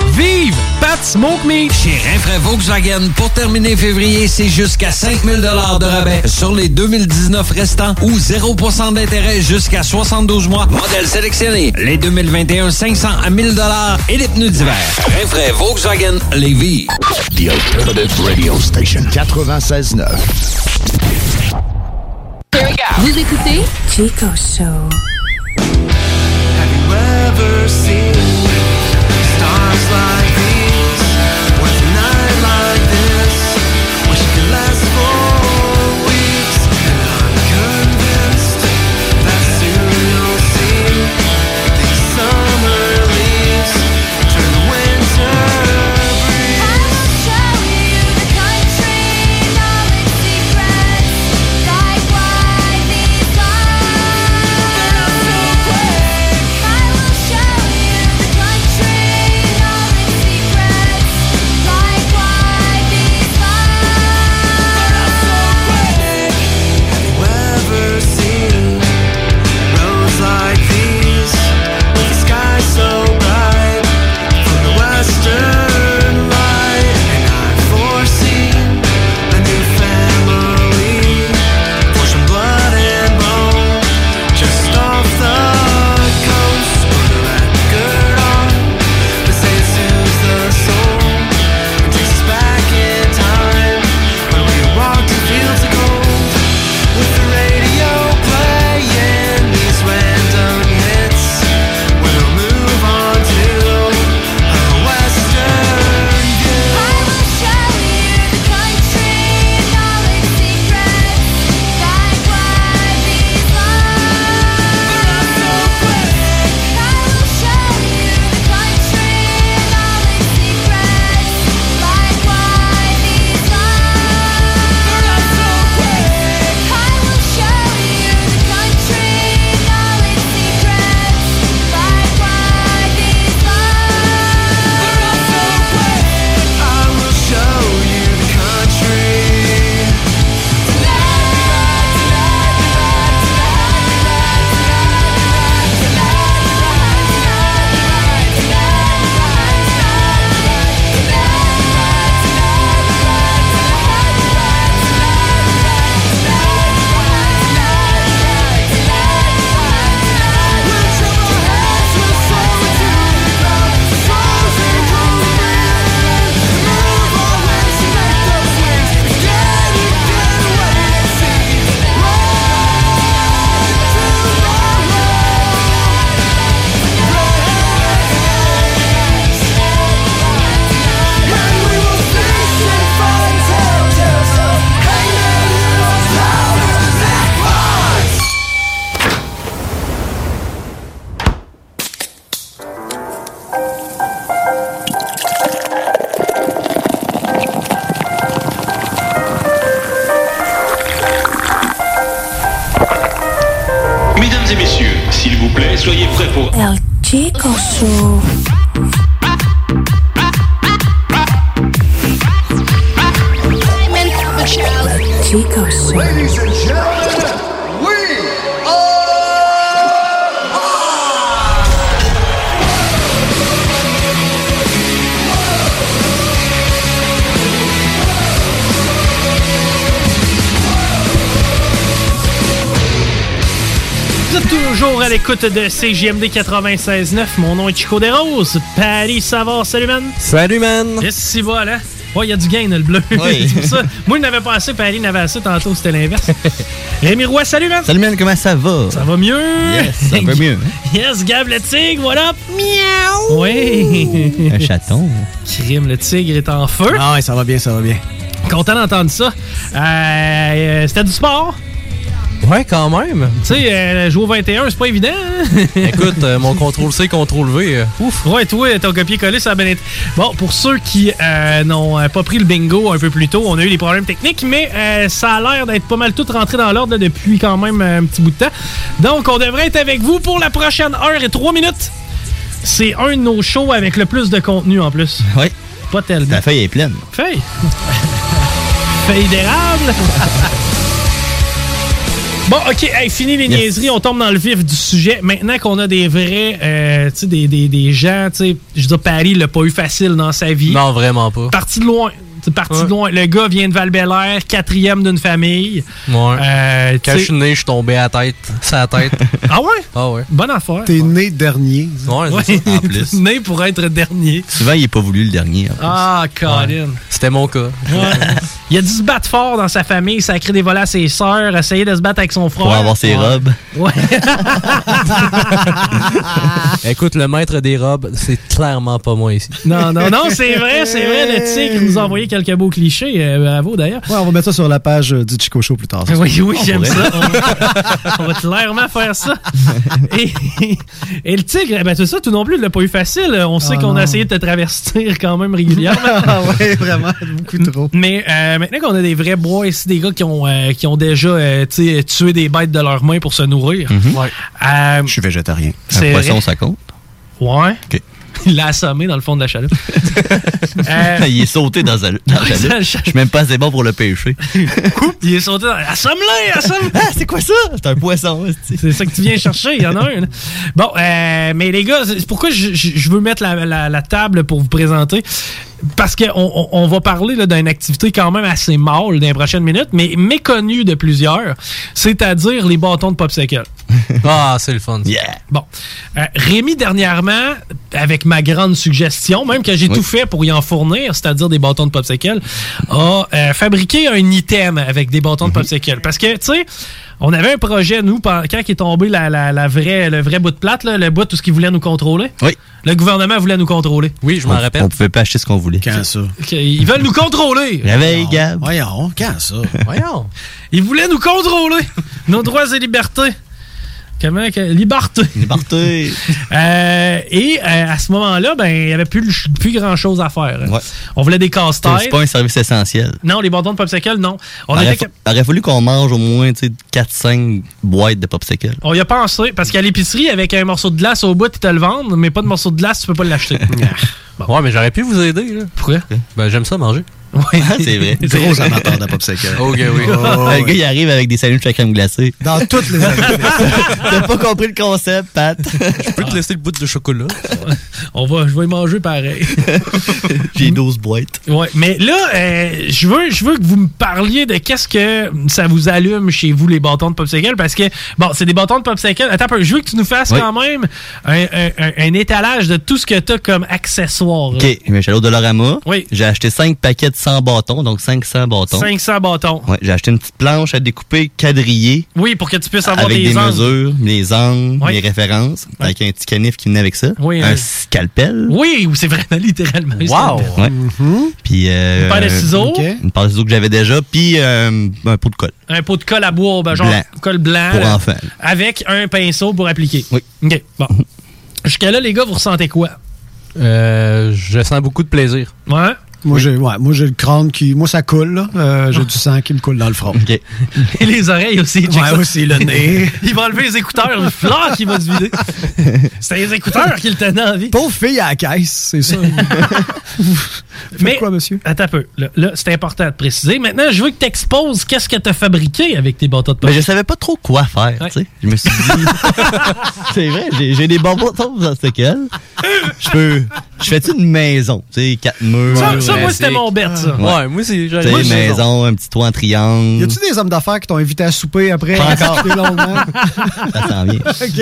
Vive Pat Smoke Meat! Chez Rinfraie Volkswagen, pour terminer février, c'est jusqu'à 5000 de rabais sur les 2019 restants ou 0% d'intérêt jusqu'à 72 mois. Modèle sélectionné. Les 2021 500 à 1000 et les pneus d'hiver. Rinfraie Volkswagen Lévis. The Alternative Radio Station 96.9. Vous écoutez Chico Show. ever seen like Messieurs, s'il vous plaît, soyez prêts pour... El Chico Show. Chico Show. Toujours à l'écoute de CJMD 96.9. Mon nom est Chico Desroses. Paris Savard, salut man. Salut man. Yes, si voilà. Ouais, il y a du gain, le bleu. Oui. (laughs) Ça. Moi, il n'avait pas assez, Paris n'avait assez. Tantôt, c'était l'inverse. (laughs) Rémi Roy, salut man. Salut man, comment ça va? Ça va mieux? Yes, ça va mieux. (laughs) Yes, Gab le tigre, voilà. Miaou. Oui. Un chaton. Crime, le tigre est en feu. Ah ouais, ça va bien, ça va bien. Content d'entendre ça. Euh, euh, C'était du sport. Ouais, quand même. Tu sais, euh, jouer au 21, c'est pas évident. hein? (laughs) Écoute, euh, mon contrôle C, contrôle V. euh, ouf. Ouais, toi, ton copier-coller, ça a bien été. Bon, pour ceux qui euh, n'ont pas pris le bingo un peu plus tôt, on a eu des problèmes techniques, mais euh, ça a l'air d'être pas mal tout rentré dans l'ordre depuis quand même un petit bout de temps. Donc, on devrait être avec vous pour la prochaine heure et trois minutes. C'est un de nos shows avec le plus de contenu en plus. Oui. Pas tellement. La feuille est pleine. Feuille. (laughs) Feuille d'érable. (laughs) Bon, OK, hey, fini les Yes. niaiseries, on tombe dans le vif du sujet. Maintenant qu'on a des vrais, euh, tu sais, des, des, des gens, tu sais, je veux dire, Paris l'a pas eu facile dans sa vie. Non, vraiment pas. Parti de loin. C'est parti Ouais. de loin. Le gars vient de val quatrième d'une famille. Ouais. Euh, Quand je suis né, je suis tombé à la tête. La tête. Ah ouais? Ah ouais. Bonne affaire. T'es né dernier. Ouais, Ouais. c'est ça. En plus. (laughs) né pour être dernier. Souvent, il est pas voulu le dernier. en plus. Ah, Colin. C'était mon cas. Ouais. Il a dû se battre fort dans sa famille, sacrer des volets à ses sœurs, essayer de se battre avec son frère. Pour avoir ses Ouais. robes. Ouais. (laughs) Écoute, le maître des robes, c'est clairement pas moi ici. Non, non, non, c'est vrai, c'est vrai. Le tigre nous a envoyé quelques beaux clichés. euh, bravo d'ailleurs. Ouais, on va mettre ça sur la page euh, du Chico Show plus tard. ça. Oui, oui, j'aime ça. On va, (laughs) on va clairement faire ça. (laughs) Et, et le tigre, eh ben, c'est ça, tout non plus, il l'a pas eu facile. On sait Ah qu'on a essayé de te traverser quand même régulièrement. (laughs) Ah ouais, vraiment, beaucoup trop. Mais euh, maintenant qu'on a des vrais bois ici, des gars qui ont, euh, qui ont déjà euh, tué des bêtes de leurs mains pour se nourrir. Mhm. Euh, Je suis végétarien. c'est Un poisson, ça compte? Ouais. OK. Il l'a assommé dans le fond de la chaloupe. (laughs) Euh, il est sauté dans, la chaloupe. dans le Je suis même pas assez bon pour le pêcher. il est sauté dans... Assomme-le! Assomme! Ah, c'est quoi ça? C'est un poisson. C'est ça que tu viens chercher, il y en a un. là. Bon, euh, mais les gars, c'est pourquoi je, je- je veux mettre la, la- la table pour vous présenter? Parce qu'on on, on va parler d'une activité quand même assez mâle dans les prochaines minutes, mais méconnue de plusieurs, c'est-à-dire les bâtons de popsicle. (laughs) Ah, c'est le fun. ça. Bon. Euh, Rémi, dernièrement, avec ma grande suggestion, même que j'ai tout fait pour y en fournir, c'est-à-dire des bâtons de popsicle, a euh, fabriqué un item avec des bâtons de popsicle. Parce que, tu sais, on avait un projet, nous, quand il est tombé la, la- la vraie, le vrai bout de plate, là, le bout tout ce qui voulait nous contrôler. Oui. Le gouvernement voulait nous contrôler. Oui, je On, on pouvait pas acheter ce qu'on voulait. Quand ça? Ils veulent nous contrôler. Réveille, Gab. Voyons, quand ça? Voyons. Ils voulaient nous contrôler. Nos droits et libertés. Comment que. Liberté. (laughs) Liberté. (laughs) Euh, et euh, à ce moment-là, ben, il n'y avait plus, plus grand-chose à faire. Ouais. On voulait des casse-têtes. C'est pas un service essentiel. Non, les bâtons de popsicle, non. On, aurait, était aurait fallu qu'on mange au moins 4-5 boîtes de popsicle. on y a pensé, parce qu'à l'épicerie, avec un morceau de glace au bout, ils te le vendent, mais pas de morceau de glace, tu peux pas l'acheter. (laughs) Ouais, mais j'aurais pu vous aider. Là. Pourquoi? Ben, j'aime ça manger. Oui. C'est vrai. Gros amateur de popsicle. Ok, oui. Oh, le gars, il arrive avec des sandwichs à crème glacée. Dans toutes les (laughs) T'as pas compris le concept, Pat. Je peux te laisser le bout de chocolat. On va, je vais y manger pareil. (laughs) J'ai 12 boîtes. Ouais, mais là, euh, je veux, je veux que vous me parliez de qu'est-ce que ça vous allume chez vous les bâtons de popsicle parce que bon, c'est des bâtons de popsicle. Attends, un peu, je veux que tu nous fasses Oui. quand même un, un- un- un étalage de tout ce que tu as comme accessoire. OK, mais je suis allé au Dollarama. Oui. J'ai acheté 5 paquets de 100 bâtons, donc 500 bâtons. 500 bâtons. Ouais, j'ai acheté une petite planche à découper quadrillée Oui, pour que tu puisses avoir avec des, des angles. mesures, les angles, Ouais. les références, avec un petit canif qui venait avec ça. Oui, un scalpel. Oui, c'est vraiment (laughs) littéralement. un scalpel. Ouais. Puis euh, Une paire de ciseaux. Une paire de ciseaux que j'avais déjà, puis euh, un pot de colle. Un pot de colle à bois, ben, genre Blanc. colle blanc. Pour enfants. Avec un pinceau pour appliquer. Oui. OK, bon. Jusqu'à là, les gars, vous ressentez quoi? Euh, je sens beaucoup de plaisir. Ouais. Moi, j'ai ouais, moi, j'ai le crâne qui. Moi, ça coule, là. Euh, j'ai du sang qui me coule dans le front. (laughs) Et les oreilles aussi. Ouais, ça. aussi, le nez. (laughs) Il va enlever les écouteurs, le fleur qui va se vider. (laughs) C'est les écouteurs qui le tenaient en vie. Pauvre fille à la caisse, c'est ça. Mais, quoi, monsieur? Attends un peu. Là, là, c'est important de préciser. Maintenant, je veux que tu exposes qu'est-ce que tu as fabriqué avec tes bâtons de Mais poche. je savais pas trop quoi faire, tu sais. Je me suis dit. c'est vrai, j'ai j'ai des bonbons dans ce. Je peux. Je fais-tu une maison, tu sais, quatre murs. Ça, ça, moi, euh, c'était mon bête, ça. Ouais, moi, c'est. Tu sais, maison, un petit toit en triangle. Y a-tu des hommes d'affaires qui t'ont invité à souper après? Pas (laughs) encore. longuement? Ça s'en vient.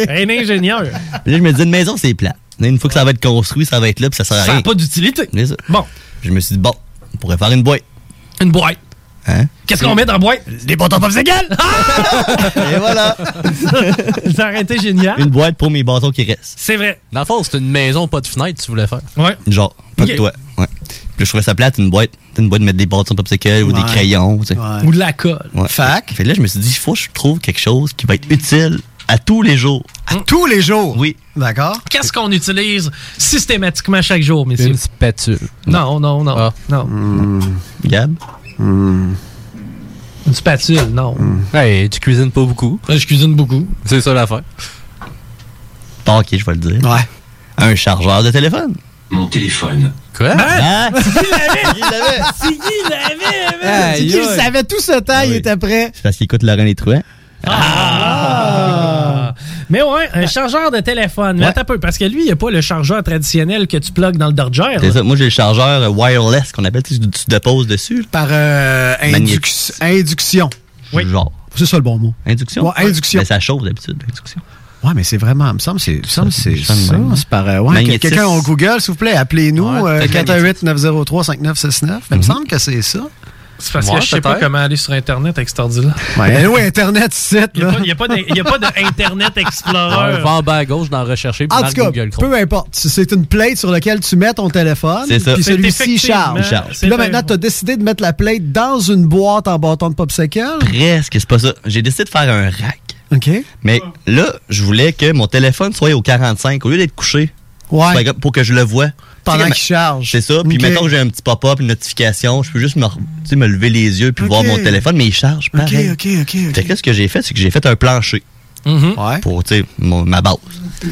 (laughs) Un ingénieur. Puis là, je me dis, une maison, c'est plat. Une fois que ça va être construit, ça va être là, puis ça sert à Ça rien. n'a pas d'utilité. C'est ça. Bon. Je me suis dit, bon, on pourrait faire une boîte. Une boîte. Hein? Qu'est-ce qu'on met dans la boîte? Des bâtons popsicles! Et voilà! (laughs) Ça aurait été génial. Une boîte pour mes bâtons qui restent. C'est vrai. Dans le fond, c'est une maison, pas de fenêtre, tu voulais faire. Ouais. Genre, pas de toi. Ouais. Puis là, je trouvais ça plate, une boîte. Une boîte de mettre des bâtons popsicles ou des Ouais. crayons. tu sais. Ou de la colle. Ouais. Fait que là, je me suis dit, il faut que je trouve quelque chose qui va être utile à tous les jours. À tous les jours? Oui. D'accord. Qu'est-ce qu'on utilise systématiquement chaque jour, messieurs? Une spatule. Non, non, non. Non. Gab? Une spatule, non. Hey, tu cuisines pas beaucoup. je cuisine beaucoup. C'est ça l'affaire. Bon, ok, je vais le dire. Ouais. Un chargeur de téléphone. Mon téléphone. Quoi? (laughs) Ah! (laughs) C'est qui l'avait? C'est qui l'avait? man? C'est qui le savait tout ce temps, il était prêt? C'est parce qu'il écoute Laurent Les Truands. Ah! Mais ouais, un chargeur de téléphone. Mais attends un peu, parce que lui, il n'y a pas le chargeur traditionnel que tu plugues dans le Dodger. C'est ça. Moi, j'ai le chargeur wireless qu'on appelle, tu tu déposes dessus. Par euh, induc- induction. Oui. Genre. C'est ça le bon mot. Induction? Ouais, induction. Mais ça chauffe d'habitude, induction. Ouais, mais c'est vraiment, il me semble, c'est, il me semble, c'est ça. C'est par, euh, ouais, quelqu'un au Google, s'il vous plaît, appelez-nous, Ouais, euh, peut-être 418-903-5969. Mhm. Il me semble que c'est ça. C'est parce Ouais, que je sais pas comment aller sur Internet avec cet ordi-là. Oui, Internet, c'est Il là. n'y a, pas de- y a pas d'Internet (laughs) Explorer. On va en bas à gauche d'en rechercher. puis En tout cas, Google Chrome. peu importe. C'est une plate sur laquelle tu mets ton téléphone. C'est ça. Puis celui-ci charge. il charge. Puis là, maintenant, tu as décidé de mettre la plate dans une boîte en bâton de popsicle. Presque, c'est pas ça. J'ai décidé de faire un rack. OK. Mais là, je voulais que mon téléphone soit au 45 au lieu d'être couché. Ouais. Pour- Pour que je le voie. Pendant qu'il charge. C'est ça. Puis mettons que j'ai un petit pop-up, une notification, je peux juste me, re- tu sais, me lever les yeux puis voir mon téléphone, mais il charge OK, pareil. OK, OK. OK. Fait que là, ce que j'ai fait, c'est que j'ai fait un plancher Ouais. pour, tu ma base.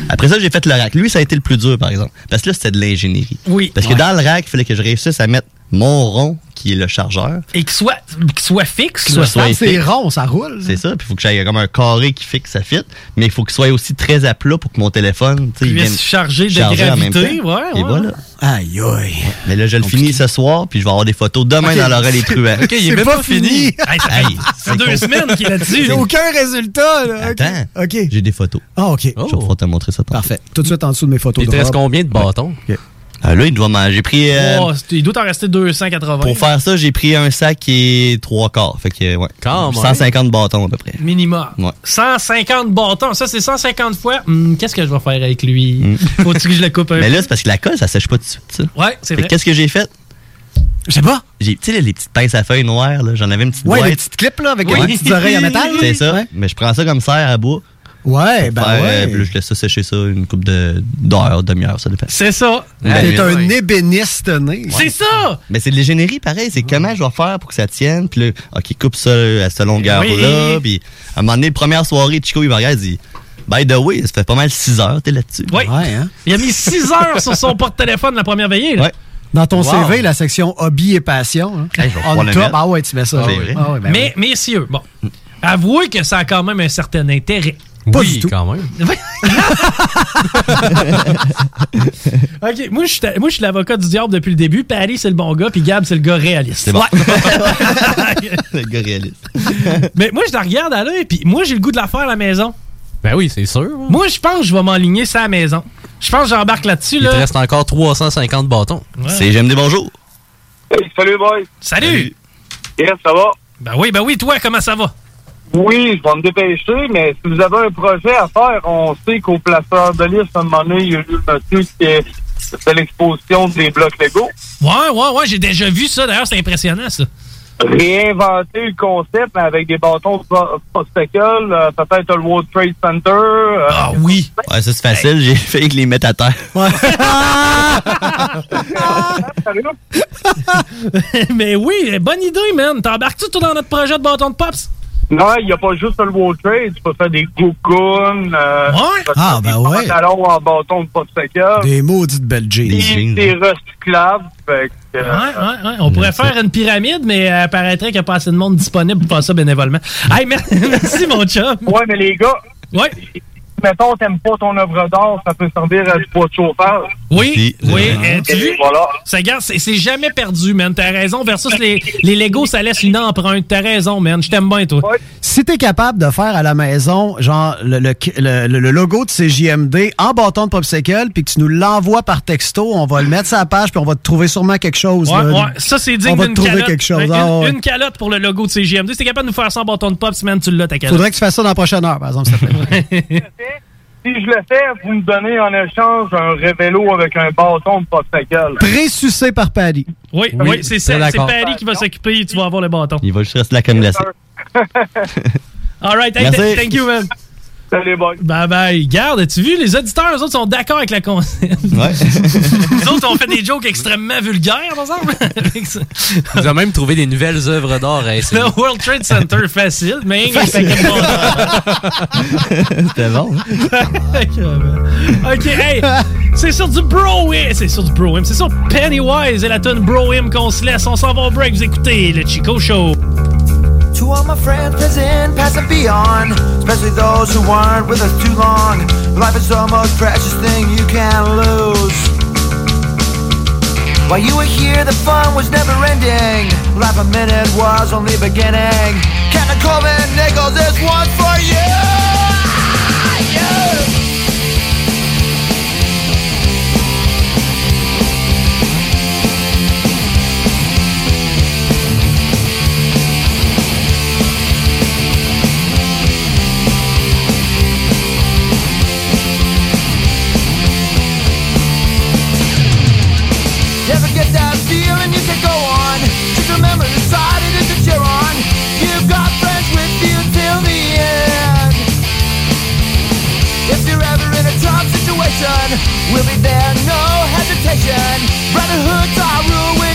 Après ça, j'ai fait le rack. Lui, ça a été le plus dur, par exemple. Parce que là, c'était de l'ingénierie. Oui. Parce que dans le rack, il fallait que je réussisse à mettre mon rond, qui est le chargeur. Et qu'il soit, qu'il soit fixe. Qu'il soit c'est rond, ça roule. C'est ça. Puis il faut que j'aille comme un carré qui fixe ça fit. Mais il faut qu'il soit aussi très à plat pour que mon téléphone, tu sais, Qu'il il vienne charger de charger en même gravité, temps. ouais, Et ouais. voilà. Aïe, aïe. Mais là, je le finis ce soir, puis je vais avoir des photos demain Ok. dans l'oreille les truands. Ok, il est même pas pas fini. Hey, ça Hey, fait deux semaines qu'il est là-dessus. J'ai aucun résultat, là. Attends. OK. J'ai des photos. Ah, OK. Je vais pouvoir te montrer ça. Parfait. Tout de suite en dessous de mes photos Il te reste combien de bâtons? Ah, là, il doit manger. J'ai pris. euh, Oh, il doit t'en rester 280. pour faire ça, j'ai pris un sac qui est trois quarts. Fait que, ouais. Quand même. 150 bâtons à peu près. Minimum. Ouais. 150 bâtons. Ça, c'est 150 fois. Hum, Qu'est-ce que je vais faire avec lui? (laughs) Faut-tu que je le coupe un Mais peu? là, c'est parce que la colle, ça sèche pas tout de suite, ça. Ouais, c'est vrai. Qu'est-ce que j'ai fait? Je sais pas. J'ai, tu sais, les petites pinces à feuilles noires, là, j'en avais une petite Ouais, boîte. les petites clips, là, avec Ouais. les petites oreilles à métal. C'est ça. Ouais, Mais je prends ça comme serre à bois. Ouais ben Faire, euh, ouais. puis là, je laisse ça sécher ça une coupe de, d'heure, demi-heure, ça dépend. C'est ça. Ben, T'es oui. un ébéniste né. C'est ça! Mais c'est de l'ingénierie pareil. C'est comment je vais faire pour que ça tienne. Puis là, OK, coupe ça à cette longueur-là. Oui. Puis à un moment donné, première soirée, Chico, il me regarde, il dit By the way, ça fait pas mal 6 heures, t'es là-dessus. Oui. Ouais, hein. Il a mis 6 heures sur son porte-téléphone la première veillée. là. Ouais. Dans ton Wow. CV, la section hobby et passion. hein. Hey, je vais On top. Ah ouais, tu mets ça. Ah ouais. vrai. Ah ouais, ben Mais, messieurs, bon, avouez que ça a quand même un certain intérêt. Pas oui, du tout. quand même. (laughs) OK, moi, je suis ta- moi, je suis l'avocat du diable depuis le début. Paris, c'est le bon gars, puis Gab, c'est le gars réaliste. C'est bon. Ouais. (laughs) le gars réaliste. Mais moi, je la regarde à l'œil, puis moi, j'ai le goût de la faire à la maison. Ben oui, c'est sûr. hein. Moi, je pense que je vais m'enligner ça à la maison. Je pense que j'embarque là-dessus. Il Là. te reste encore 350 bâtons. Ouais. C'est J'aime des bonjours. salut, boys. Salut! Yes, ça va? Ben oui, ben oui, toi, comment ça va? Oui, je vais me dépêcher, mais si vous avez un projet à faire, on sait qu'au placeur de liste, à un moment donné, il y a eu le monsieur qui est de l'exposition des blocs Lego. Ouais, ouais, ouais, j'ai déjà vu ça. D'ailleurs, c'est impressionnant, ça. Réinventer le concept mais avec des bâtons postacles, euh, peut-être le World Trade Center. euh, Ah oui! Ouais, ça c'est facile, j'ai fait que les mettre à terre. (laughs) (laughs) Mais oui, bonne idée, man. T'embarques-tu toi, dans notre projet de bâton de pops? Non, il n'y a pas juste le World Trade. Tu peux faire des cocoons. Euh, ouais? Ah, ben ouais. Des pantalons en bâton de popsicle. Des maudites belles jeans. Des, des recyclables. Fait que, euh, Ouais, ouais, ouais. On pourrait faire une pyramide, mais euh, paraîtrait qu'il n'y a pas assez de monde disponible pour faire ça bénévolement. Hey, mer- (laughs) merci, mon chum. Ouais, mais les gars. Ouais. Mettons, t'aimes pas ton œuvre d'art, ça peut servir à du poids de chauffage. Oui, oui. euh, tu Et vu? voilà. Ça, regarde, c'est jamais perdu, man. T'as raison. Versus les, les Legos, ça laisse une empreinte. T'as raison, man. Je t'aime bien, toi. Si t'es capable de faire à la maison, genre, le, le, le- le logo de CJMD en bâton de popsicle, puis que tu nous l'envoies par texto, on va le mettre sur la page, puis on va te trouver sûrement quelque chose. Ouais, là. ouais. Ça, c'est digne On va d'une te trouver calotte. quelque chose. Une, Ah, ouais. une calotte pour le logo de CGMD. Si t'es capable de nous faire ça en bâton de pops, man, tu l'as, ta calotte. Faudrait que tu fasses ça dans la prochaine heure, par exemple, s'il te plaît. (laughs) Si je le fais, vous me donnez en échange un révélo avec un bâton de popsicle. Présucé par Paddy. Oui, oui, c'est ça. C'est Paris qui va s'occuper. Tu vas avoir le bâton. Il va juste rester la crème glacée. All right. Hey, thank you, man. Salut, boy. Bye bye. Garde, as-tu vu, les auditeurs, eux autres, sont d'accord avec la concept. Ouais. (laughs) les autres ont fait des jokes extrêmement vulgaires, ça. Vous avez même trouvé des nouvelles œuvres d'art à essayer. Le World Trade Center, facile, mais Facile. C'était bon. (laughs) ok, hey, c'est sur du Bro-Him. C'est sur du Bro-Him. C'est sur Pennywise et la tune Bro-Him qu'on se laisse. On s'en va au break. Vous écoutez le Chico Show. To all my friends present, past and beyond, especially those who weren't with us too long. Life is the most precious thing you can lose. While you were here, the fun was never ending. Life a minute was only beginning. Captain Coleman Nichols, this one's for you. you. Situation, we'll be there, no hesitation. Brotherhood's our rule,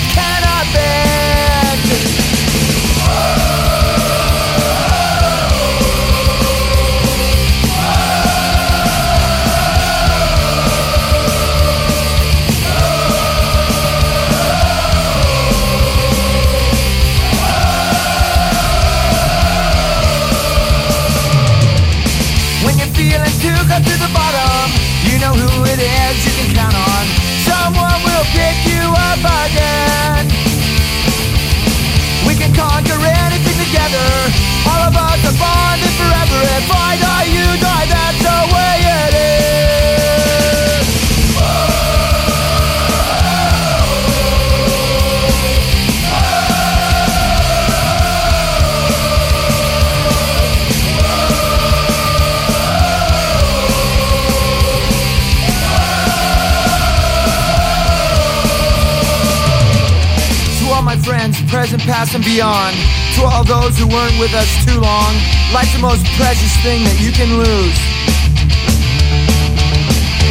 present, past, and beyond. To all those who weren't with us too long. Life's the most precious thing that you can lose.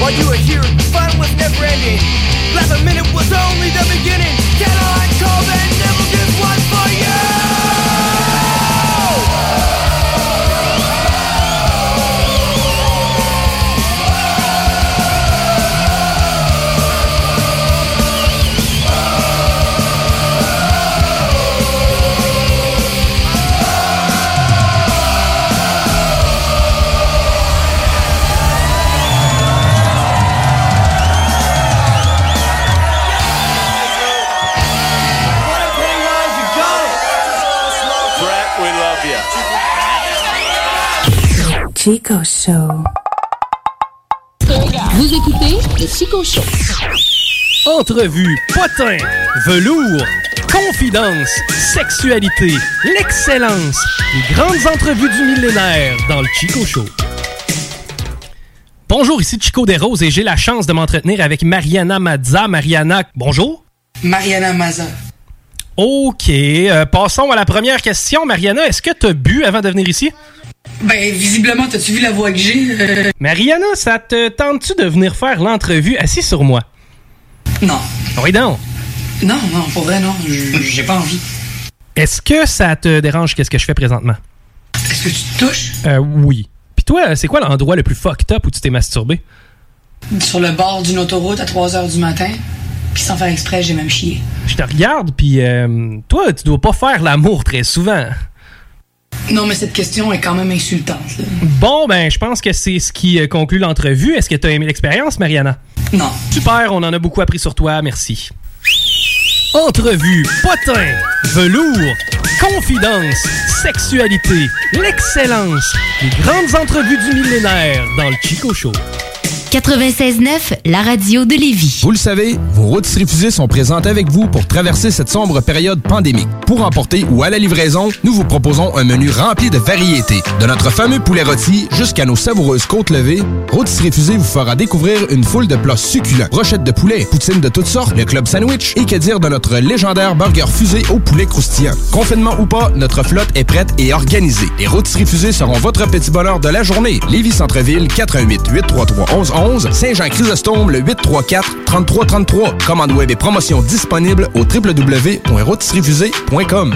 While you were here, fun was never ending. Last minute was only the beginning. Can I call that never just one for you? Chico Show. Vous écoutez le Chico Show. Entrevue, potin, velours, confidence, sexualité, l'excellence, les grandes entrevues du millénaire dans le Chico Show. Bonjour, ici Chico Desroses et j'ai la chance de m'entretenir avec Mariana Mazza. Mariana, bonjour. Mariana Maza. Ok, euh, passons à la première question. Mariana, est-ce que tu as bu avant de venir ici? Ben, visiblement, t'as-tu vu la voix que j'ai? Euh, Mariana, ça te tente-tu de venir faire l'entrevue assis sur moi? Non. Oui, non. Non, non, pour vrai, non. J'ai pas envie. Est-ce que ça te dérange qu'est-ce que je fais présentement? Est-ce que tu te touches? Euh, oui. Puis toi, c'est quoi l'endroit le plus fucked up où tu t'es masturbé? Sur le bord d'une autoroute à 3 h du matin, puis sans faire exprès, j'ai même chié. Je te regarde, puis euh, toi, tu dois pas faire l'amour très souvent. Non, mais cette question est quand même insultante. là. Bon, ben, je pense que c'est ce qui euh, conclut l'entrevue. Est-ce que tu as aimé l'expérience, Mariana? Non. Super, on en a beaucoup appris sur toi, merci. Entrevue, potin, velours, confidence, sexualité, l'excellence, les grandes entrevues du millénaire dans le Chico Show. 96.9, la radio de Lévis. Vous le savez, vos rôtisseries fusées sont présentes avec vous pour traverser cette sombre période pandémique. Pour emporter ou à la livraison, nous vous proposons un menu rempli de variétés. De notre fameux poulet rôti jusqu'à nos savoureuses côtes levées, Rôtisserie Fusée vous fera découvrir une foule de plats succulents. Brochettes de poulet, poutines de toutes sortes, le club sandwich et que dire de notre légendaire burger fusée au poulet croustillant. Confinement ou pas, notre flotte est prête et organisée. Les Rôtisseries Fusées seront votre petit bonheur de la journée. Lévis Centreville, 418 833 1111 Saint-Jean-Chrysostome, le 834-3333. Commande web et promotion disponible au www.rotisseriefusée.com.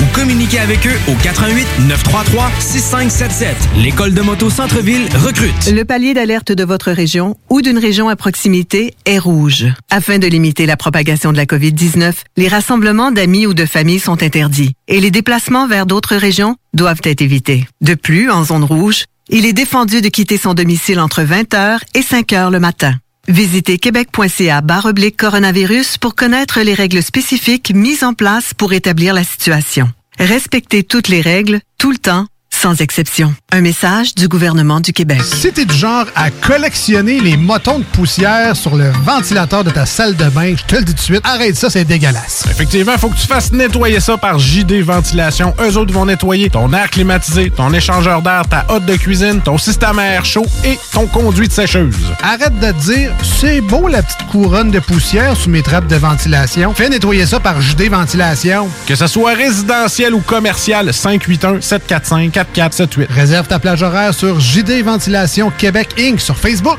ou communiquez avec eux au 88 933 6577. L'école de moto Centre-ville recrute. Le palier d'alerte de votre région ou d'une région à proximité est rouge. Afin de limiter la propagation de la COVID-19, les rassemblements d'amis ou de familles sont interdits et les déplacements vers d'autres régions doivent être évités. De plus, en zone rouge, il est défendu de quitter son domicile entre 20h et 5h le matin. Visitez québec.ca oblique coronavirus pour connaître les règles spécifiques mises en place pour établir la situation. Respectez toutes les règles, tout le temps, sans exception. Un message du gouvernement du Québec. Si t'es du genre à collectionner les motons de poussière sur le ventilateur de ta salle de bain, je te le dis tout de suite, arrête ça, c'est dégueulasse. Effectivement, faut que tu fasses nettoyer ça par JD Ventilation. Eux autres vont nettoyer ton air climatisé, ton échangeur d'air, ta hotte de cuisine, ton système à air chaud et ton conduit de sécheuse. Arrête de te dire, c'est beau la petite couronne de poussière sous mes trappes de ventilation. Fais nettoyer ça par JD Ventilation. Que ce soit résidentiel ou commercial, 581-745-4478. Réserve ta plage horaire sur JD Ventilation Québec Inc. sur Facebook.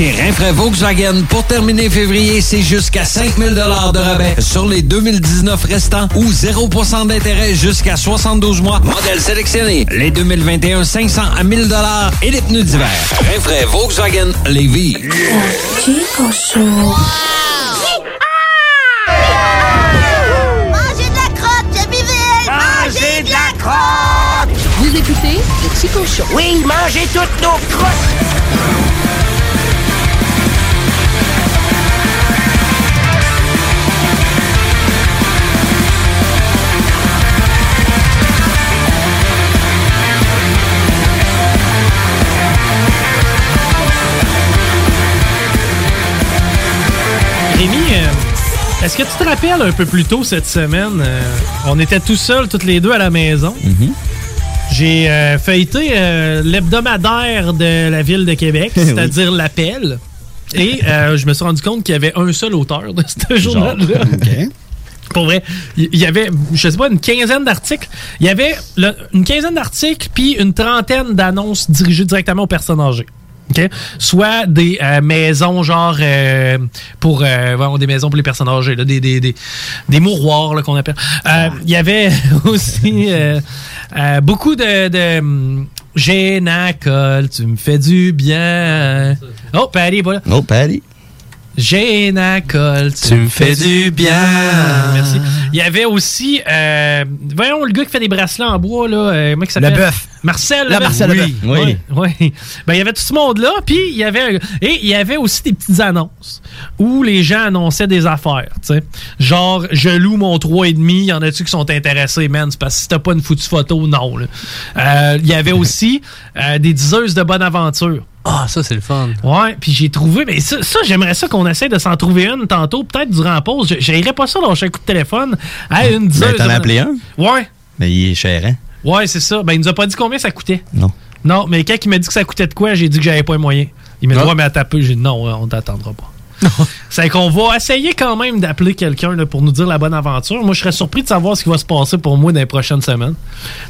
Chez Rinfraie Volkswagen, pour terminer février, c'est jusqu'à 5000 de rabais sur les 2019 restants ou 0% d'intérêt jusqu'à 72 mois. Modèle sélectionné. Les 2021 500 à 1000 et les pneus d'hiver. Rinfraie Volkswagen Lévis. Chico Show. Mangez de la crotte, j'ai vivé! Mangez de la crotte! Vous écoutez le Chico Show. Oui, mangez toutes nos crottes! Rémi, euh, est-ce que tu te rappelles un peu plus tôt cette semaine, euh, on était tout seuls, toutes les deux à la maison. J'ai euh, feuilleté euh, l'hebdomadaire de la ville de Québec, (laughs) c'est-à-dire l'appel. Et euh, je me suis rendu compte qu'il y avait un seul auteur de ce journal-là. Pour vrai, il y avait, je sais pas, une quinzaine d'articles. Il y avait le- une quinzaine d'articles, puis une trentaine d'annonces dirigées directement aux personnes âgées. Soit des euh, maisons, genre, euh, pour euh, des maisons pour les personnes âgées, là, des, des, des, des mouroirs qu'on appelle. Euh, Il y avait (laughs) aussi euh, euh, beaucoup de. de hum, Génacol, tu me fais du bien. Oh, Patty est pas là. Oh, Patty. Génacol, tu me fais du bien. Merci. Il y avait aussi, euh, voyons, le gars qui fait des bracelets en bois, là, euh, comment il s'appelle? Leboeuf. Marcel La Marcel oui. Oui. oui. Ben, il y avait tout ce monde-là, puis il y avait, un- et il y avait aussi des petites annonces où les gens annonçaient des affaires, tu sais. Genre, je loue mon 3,5, il y en a-tu qui sont intéressés, man? C'est parce que si t'as pas une foutue photo, non, là. Euh, Il y avait aussi euh, des diseuses de bonne aventure. Ah, ça, c'est le fun. Ouais, puis j'ai trouvé, mais ça, ça, j'aimerais ça qu'on essaie de s'en trouver une tantôt, peut-être durant la pause. Je- J'irais pas ça lâcher un coup de téléphone à une diseuse. Ben, t'en as appelé un? Ouais, Mais il est cher, hein? Ouais, c'est ça. Ben, il nous a pas dit combien ça coûtait. Non. Non, mais quand il m'a dit que ça coûtait de quoi, j'ai dit que j'avais pas les moyens. Il m'a dit, ouais, mais à taper. J'ai dit, non, on t'attendra pas. (laughs) C'est qu'on va essayer quand même d'appeler quelqu'un pour nous dire la bonne aventure. Moi, je serais surpris de savoir ce qui va se passer pour moi dans les prochaines semaines.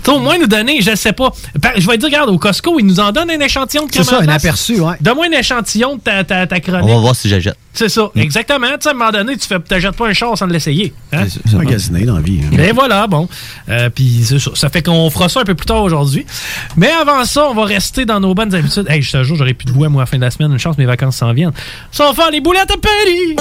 Tu sais, au moins nous donner, je sais pas. Par- Je vais te dire, regarde, au Costco, ils nous en donnent un échantillon de C'est ça, un aperçu, ouais. Donne-moi un échantillon de ta, ta, ta chronique. On va voir si j'achète. C'est ça, exactement. Tu sais, à un moment donné, tu fais, t'achètes pas un char sans l'essayer. Hein? C'est magasiné dans la vie. hein. Et voilà, bon. Euh, Puis c'est ça. Ça fait qu'on fera ça un peu plus tard aujourd'hui. Mais avant ça, on va rester dans nos bonnes habitudes. Hey, je te jure, j'aurais plus de voix, moi, à la fin de la semaine. Une chance, mes vacances s'en viennent. Ça, on va faire les boulettes à Paris.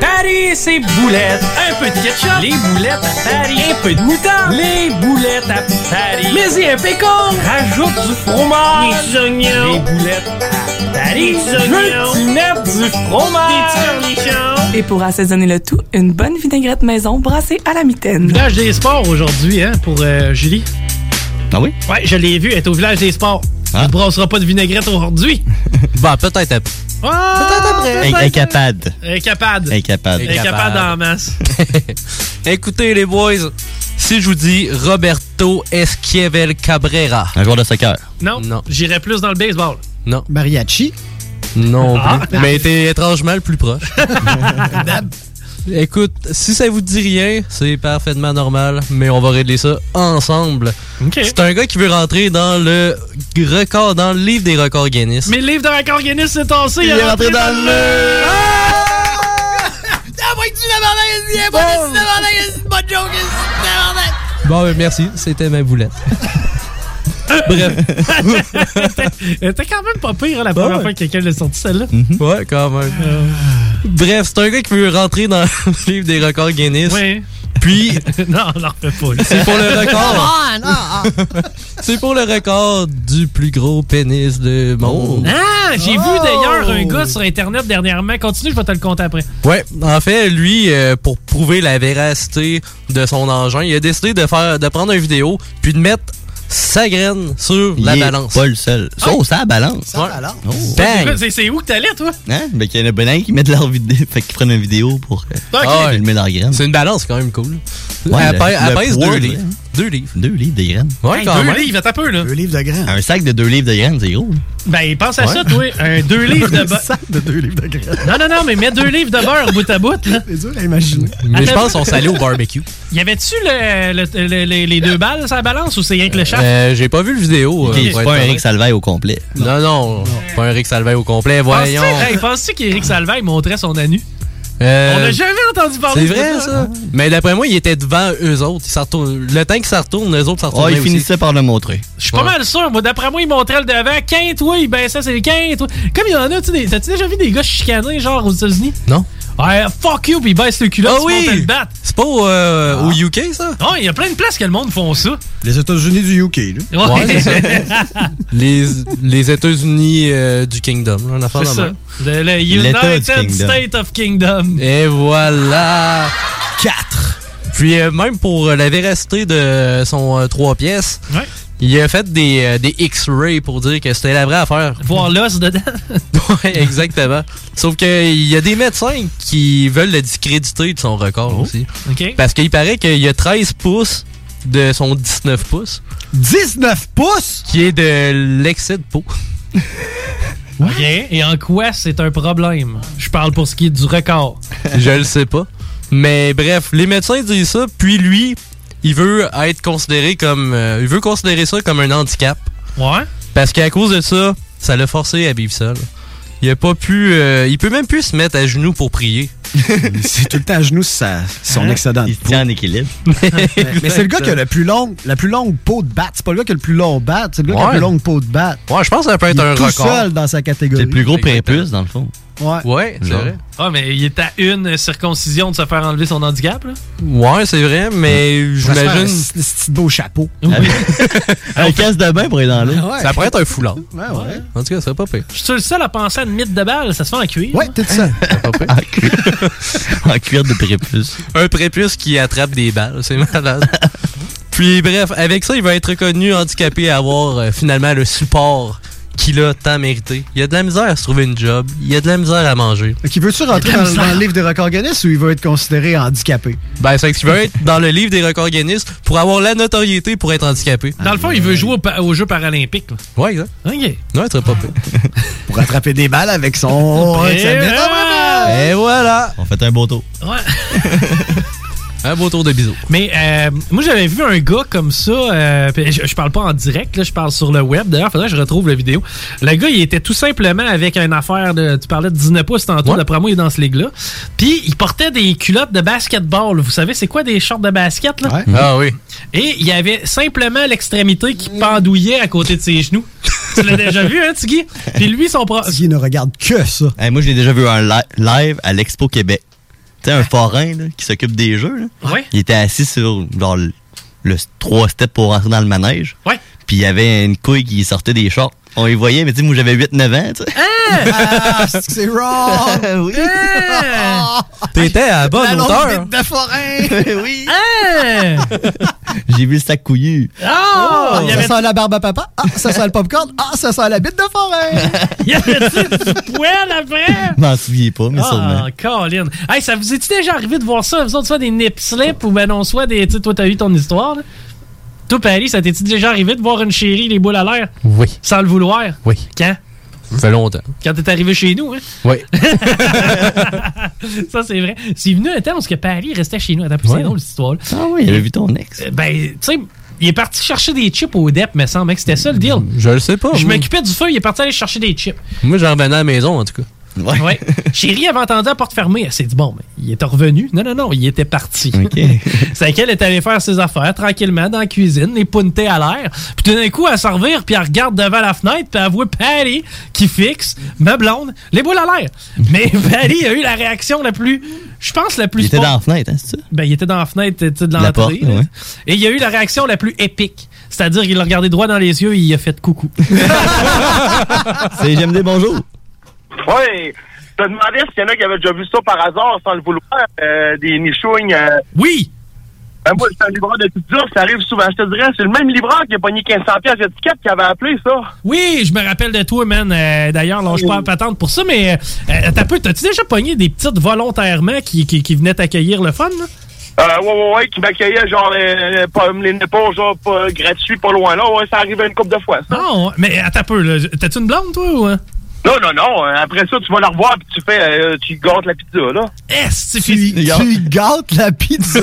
Paris, c'est boulettes. Un peu de ketchup. Les boulettes à Paris. Un peu de moutarde. Les boulettes à Paris. Mais y un pécan. Rajoute du fromage. Des oignons. Les boulettes à Paris. Des oignons. Mettre du fromage. Des cornichons. Et pour assaisonner le tout, une bonne vinaigrette maison brassée à la mitaine. Village des sports aujourd'hui, hein, pour euh, Julie. Ah oui? Ouais, je l'ai vu, elle est au village des sports. Elle ne brassera pas de vinaigrette aujourd'hui. (laughs) Bah, peut-être. Ah, peut-être après. Incapable. Incapable. Incapable. Incapable en masse. (laughs) Écoutez, les boys, si je vous dis Roberto Esquivel Cabrera. Un joueur de soccer. Non, Non. j'irais plus dans le baseball. Non. Mariachi? Non Ah. plus. Mais t'es étrangement le plus proche. (laughs) Écoute, si ça vous dit rien, c'est parfaitement normal, mais on va régler ça ensemble. C'est un gars qui veut rentrer dans le record, dans le livre des records Guinness. Mais le livre de record Guinness s'est tassé. Il est rentré dans le- Bon, ben, merci, c'était ma boulette. (laughs) Bref. (laughs) Elle était quand même pas pire hein, la première ouais. fois que quelqu'un l'a sorti celle-là. Ouais, quand même. Bref, c'est un gars qui veut rentrer dans (laughs) le livre des records Guinness. Oui. Puis, (laughs) non, on l'en refait pas. c'est pour le record. non. c'est pour le record du plus gros pénis de monde. Ah, j'ai Oh. vu d'ailleurs un gars sur Internet dernièrement. Continue, je vais te le compter après. Ouais, en fait, lui, euh, pour prouver la véracité de son engin, il a décidé de faire, de prendre une vidéo puis de mettre sa graine sur la balance. Pas le seul. Ça, oh, ça balance. Ça balance. Oh. C'est- où que t'allais, toi? Hein? Ben, qu'il y en a ben qui mettent leur vidéo. (laughs) Fait qu'ils prennent une vidéo pour euh, filmer leur graine. C'est une balance quand même cool. Ouais, elle le- pèse- elle le pèse poids, deux là. livres. Deux livres. Deux livres de graines. Ouais, Hey, quand deux même. livres, attends un peu, là. Deux livres de grains. Un sac de deux livres de graines, c'est gros. Ben, pense à Ouais. ça, toi. Un deux (laughs) livres de Un beurre. sac de deux livres de grains. Non, non, non, mais mets deux livres de beurre bout à bout, là. C'est dur à imaginer. Mais je pense qu'on s'allait au barbecue. Y avait-tu le, le- le- les- les deux balles sur la balance ou c'est rien que le shaft? Euh, J'ai pas vu le vidéo. Euh, c'est pas un honnête. Salvaille au complet. Non, non, pas un Rick Salvay au complet. Voyons. Penses-tu hey, penses-tu qu'Éric Salvaille montrait son anu? Euh, On n'a jamais entendu parler C'est de vrai, ça? Mais d'après moi, il était devant eux autres. Ils Le temps qu'ils s'en retournent, eux autres s'en Oh, retournaient il aussi. finissait par le montrer. Je suis pas mal sûr. Moi, d'après moi, il montrait le devant. Quinte, oui, baissait ses quintes. oui. Comme il y en a, tu sais, des- t'as-tu déjà vu des gars chicanés, genre, aux États-Unis? Non. Ouais, fuck you, puis il baisse le culot, Ah oui! C'est pas au, euh, au UK, ça? Non, il y a plein de places que le monde font ça. Les États-Unis du UK, là. Ouais, c'est ça. (laughs) les, les États-Unis euh, du Kingdom, là, on a fait C'est de ça. Le, United Kingdom. State of Kingdom. Et voilà! 4. Puis euh, même pour euh, la véracité de son euh, 3 pièces, Ouais. Il a fait des, euh, des X-rays pour dire que c'était la vraie affaire. Voir (laughs) l'os dedans. ouais, exactement. Sauf qu'il y a des médecins qui veulent le discréditer de son record aussi. OK. Parce qu'il paraît qu'il y a 13 pouces de son 19 pouces, 19 pouces? qui est de l'excès de peau. (laughs) OK. Et en quoi c'est un problème? Je parle pour ce qui est du record. Je le sais pas. Mais bref, les médecins disent ça, puis lui, il veut être considéré comme. euh, il veut considérer ça comme un handicap. Ouais. Parce qu'à cause de ça, ça l'a forcé à vivre seul. Il a pas pu. euh, il peut même plus se mettre à genoux pour prier. (laughs) c'est tout le temps à genoux sa- son Hein? excédent. Il tient en équilibre. (laughs) mais mais c'est le gars qui a le plus long, la plus longue peau de batte. C'est pas le gars qui a le plus long batte, c'est le gars qui a la plus longue peau de batte. Ouais, je pense que ça peut être Il est un tout record. seul dans sa catégorie. C'est le plus gros prépuce, dans le fond. Ouais. Ouais, c'est vrai. Ah, mais il est à une circoncision de se faire enlever son handicap, là? Ouais, c'est vrai, mais j'imagine. Un petit beau chapeau. (laughs) Un casse de bain pour aller dans l'eau. Ouais. Ça pourrait être un foulard. Ouais, ouais. En tout cas, ça serait pas pire. Je suis le seul à penser à une mythe de balle, ça se fait en cuir. Ouais, t'es ça. en, cuir. (laughs) en cuir de prépuce. Un prépuce qui attrape des balles, c'est malade. (laughs) Puis bref, avec ça, il va être reconnu handicapé et avoir euh, finalement le support qu'il a tant mérité. Il a de la misère à se trouver une job, il a de la misère à manger. Qui veut-tu rentrer dans, le livre des records Guinness ou il va être considéré handicapé? Ben, c'est qu'il va être dans le livre des records Guinness pour avoir la notoriété pour être handicapé. Dans le fond, il veut jouer au aux Jeux paralympiques. Ouais, exact. OK. Ouais, très pas. (laughs) Pour attraper des balles avec son. Et voilà! Et voilà! On fait un beau tour. Ouais. (laughs) Un beau tour de bisous. Mais euh, moi, j'avais vu un gars comme ça. euh, je, je parle pas en direct, là, je parle sur le web. D'ailleurs, faudrait que je retrouve la vidéo. Le gars, il était tout simplement avec une affaire de. Tu parlais de 19 pouces tantôt, d'après moi, il est dans ce ligue-là. Puis, il portait des culottes de basketball. Vous savez, c'est quoi des shorts de basket, là? Ah oui. Et il y avait simplement l'extrémité qui pendouillait à côté de ses genoux. tu l'as déjà vu, hein, Tiggy? Puis lui, son pro... Qui ne regarde que ça. Hey, moi, je l'ai déjà vu un li- live à l'Expo Québec. Sais, un forain là, qui s'occupe des jeux. là. Ouais. Il était assis sur genre, le, le trois steps pour rentrer dans le manège. Ouais. Puis il y avait une couille qui sortait des shorts. On y voyait, mais tu sais, moi j'avais 8-9 ans, tu sais. Ah, c'est wrong! (laughs) oui! T'étais à la bonne La hauteur. bite de forain! (laughs) oui! Hein? (laughs) J'ai vu le sac couillu. Oh! il y ça avait, sent la barbe à papa. Ah, ça sent le popcorn. Ah, ça sent la bite de forain. il y avait du poil après? Je m'en souviens pas, mais sûrement. Ah, Colin. Hey, ça vous est-tu déjà arrivé de voir ça? Vous autres, soit des nip slips ou ben non, soit des. Tu sais, toi, t'as eu ton histoire, là? Toi, Paris, ça t'est-tu déjà arrivé de voir une chérie, les boules à l'air? Oui. Sans le vouloir? Oui. Quand? Ça fait longtemps. Quand t'es arrivé chez nous, hein? Oui. (laughs) ça, c'est vrai. C'est venu un temps où ce que Paris restait chez nous. Attends, Ouais. c'est drôle, cette histoire-là. Ah oui, il avait vu ton ex. Euh, Ben, tu sais, il est parti chercher des chips au DEP, me semble, hein, que c'était ça le deal. Je le sais pas. Je m'occupais du feu, il est parti aller chercher des chips. Moi, j'en revenais à la maison, en tout cas. Ouais. Ouais. Chérie avait entendu la porte fermée. Elle s'est dit, bon, mais il était revenu. Non, non, non, il était parti. OK. (laughs) C'est qu'elle est allée faire ses affaires tranquillement dans la cuisine, les puntés à l'air. Puis tout d'un coup, elle s'en revire, puis elle regarde devant la fenêtre, puis elle voit Patty qui fixe ma blonde, les boules à l'air. Mais (laughs) Patty a eu la réaction la plus, je pense, la plus Il était dans la fenêtre, hein, c'est ça? Ben, il était dans la fenêtre de La l'entrée. ouais. Et il y a eu la réaction la plus épique. C'est-à-dire qu'il l'a regardé droit dans les yeux et il a fait coucou. (laughs) C'est J'aime des bonjours. Oui. Je te demandais s'il y en a qui avaient déjà vu ça par hasard sans le vouloir, euh, des nichouignes. euh. Oui! Ben, moi, suis un livreur de pizza, ça arrive souvent. Je te dirais, c'est le même livreur qui a pogné 1500 pièces d'étiquette qui avait appelé ça. Oui, je me rappelle de toi, man. Euh, D'ailleurs, là, je pas patente pour ça, mais euh, t'as peu, t'as-tu déjà pogné des petites volontairement qui, qui, qui venaient t'accueillir le fun, là? Euh, ouais, ouais, ouais, qui m'accueillait, genre, les pas, genre, pas gratuit, pas loin, là. Ouais, ça arrivait une couple de fois, ça. Non, mais attends un peu, là. T'as-tu une blonde, toi, ou... Non, non, non. euh, Après ça, tu vas la revoir puis tu fais, euh, tu gâtes la pizza, là. Est, Tu, tu gâtes la pizza?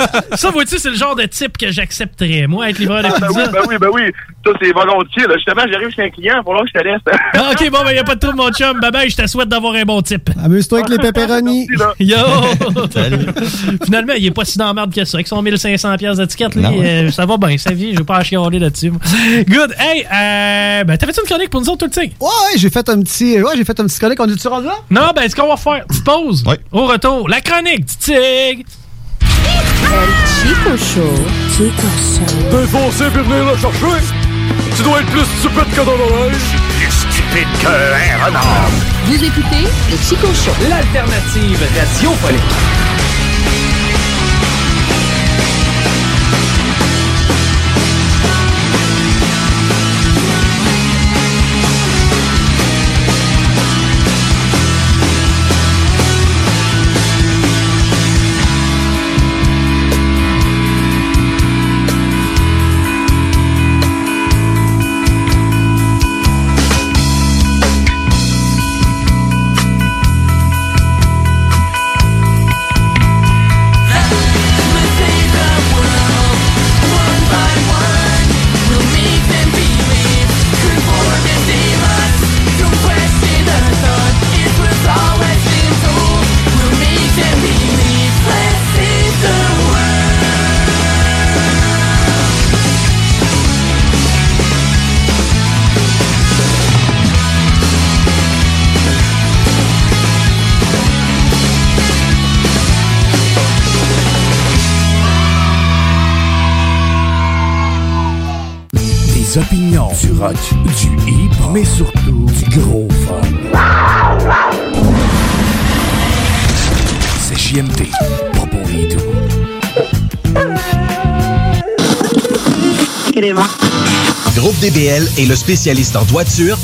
(laughs) ça, vois-tu, c'est le genre de type que j'accepterais, moi, être livreur de Ah, ben oui, pizza. ben oui, ben oui. Ça, c'est volontiers, là. Justement, j'arrive chez un client, pour là que je te laisse. Ah, ok, bon, ben, y a pas de trouble, mon chum. Bye bye, je te souhaite d'avoir un bon type. Amuse-toi avec les pepperonis. Yo! (laughs) Finalement, il est pas si dans la merde que ça. Avec son 1500 pièces d'étiquette, lui, ouais. euh, ça va bien, sa vie. Je vais pas chialer là-dessus. Good. Hey, euh, ben, t'avais-tu une chronique pour nous autres, tout le temps? Ouais, ouais, j'ai fait un petit. Ouais, j'ai fait un petit chronique. On est-tu rendu là? Non, ben, ce qu'on va faire, petite pause. Au retour, la chronique du Tig. Chico Show. Chico Show. Défoncé puis venir le chercher. Tu dois être plus stupide que dans l'oreille. Plus stupide qu'un renard. Vous écoutez le Chico Show. L'alternative radiophonique. Des opinions, du rock, du hip, mais surtout du gros fun. C'est JMD, pas pour les. Groupe DBL est le spécialiste en toiture,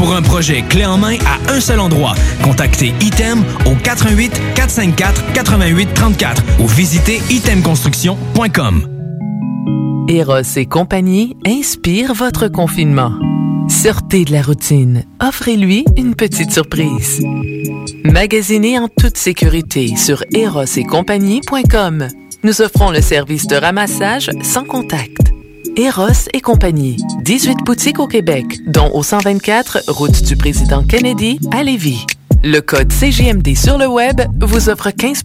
Pour un projet clé en main à un seul endroit, contactez Item au 88 454 88 34 ou visitez itemconstruction.com. Eros et compagnie inspire votre confinement. Sortez de la routine. Offrez-lui une petite surprise. Magasinez en toute sécurité sur erosetcompagnie.com. Nous offrons le service de ramassage sans contact. Eros et compagnie. 18 boutiques au Québec, dont au 124 route du président Kennedy à Lévis. Le code CGMD sur le web vous offre 15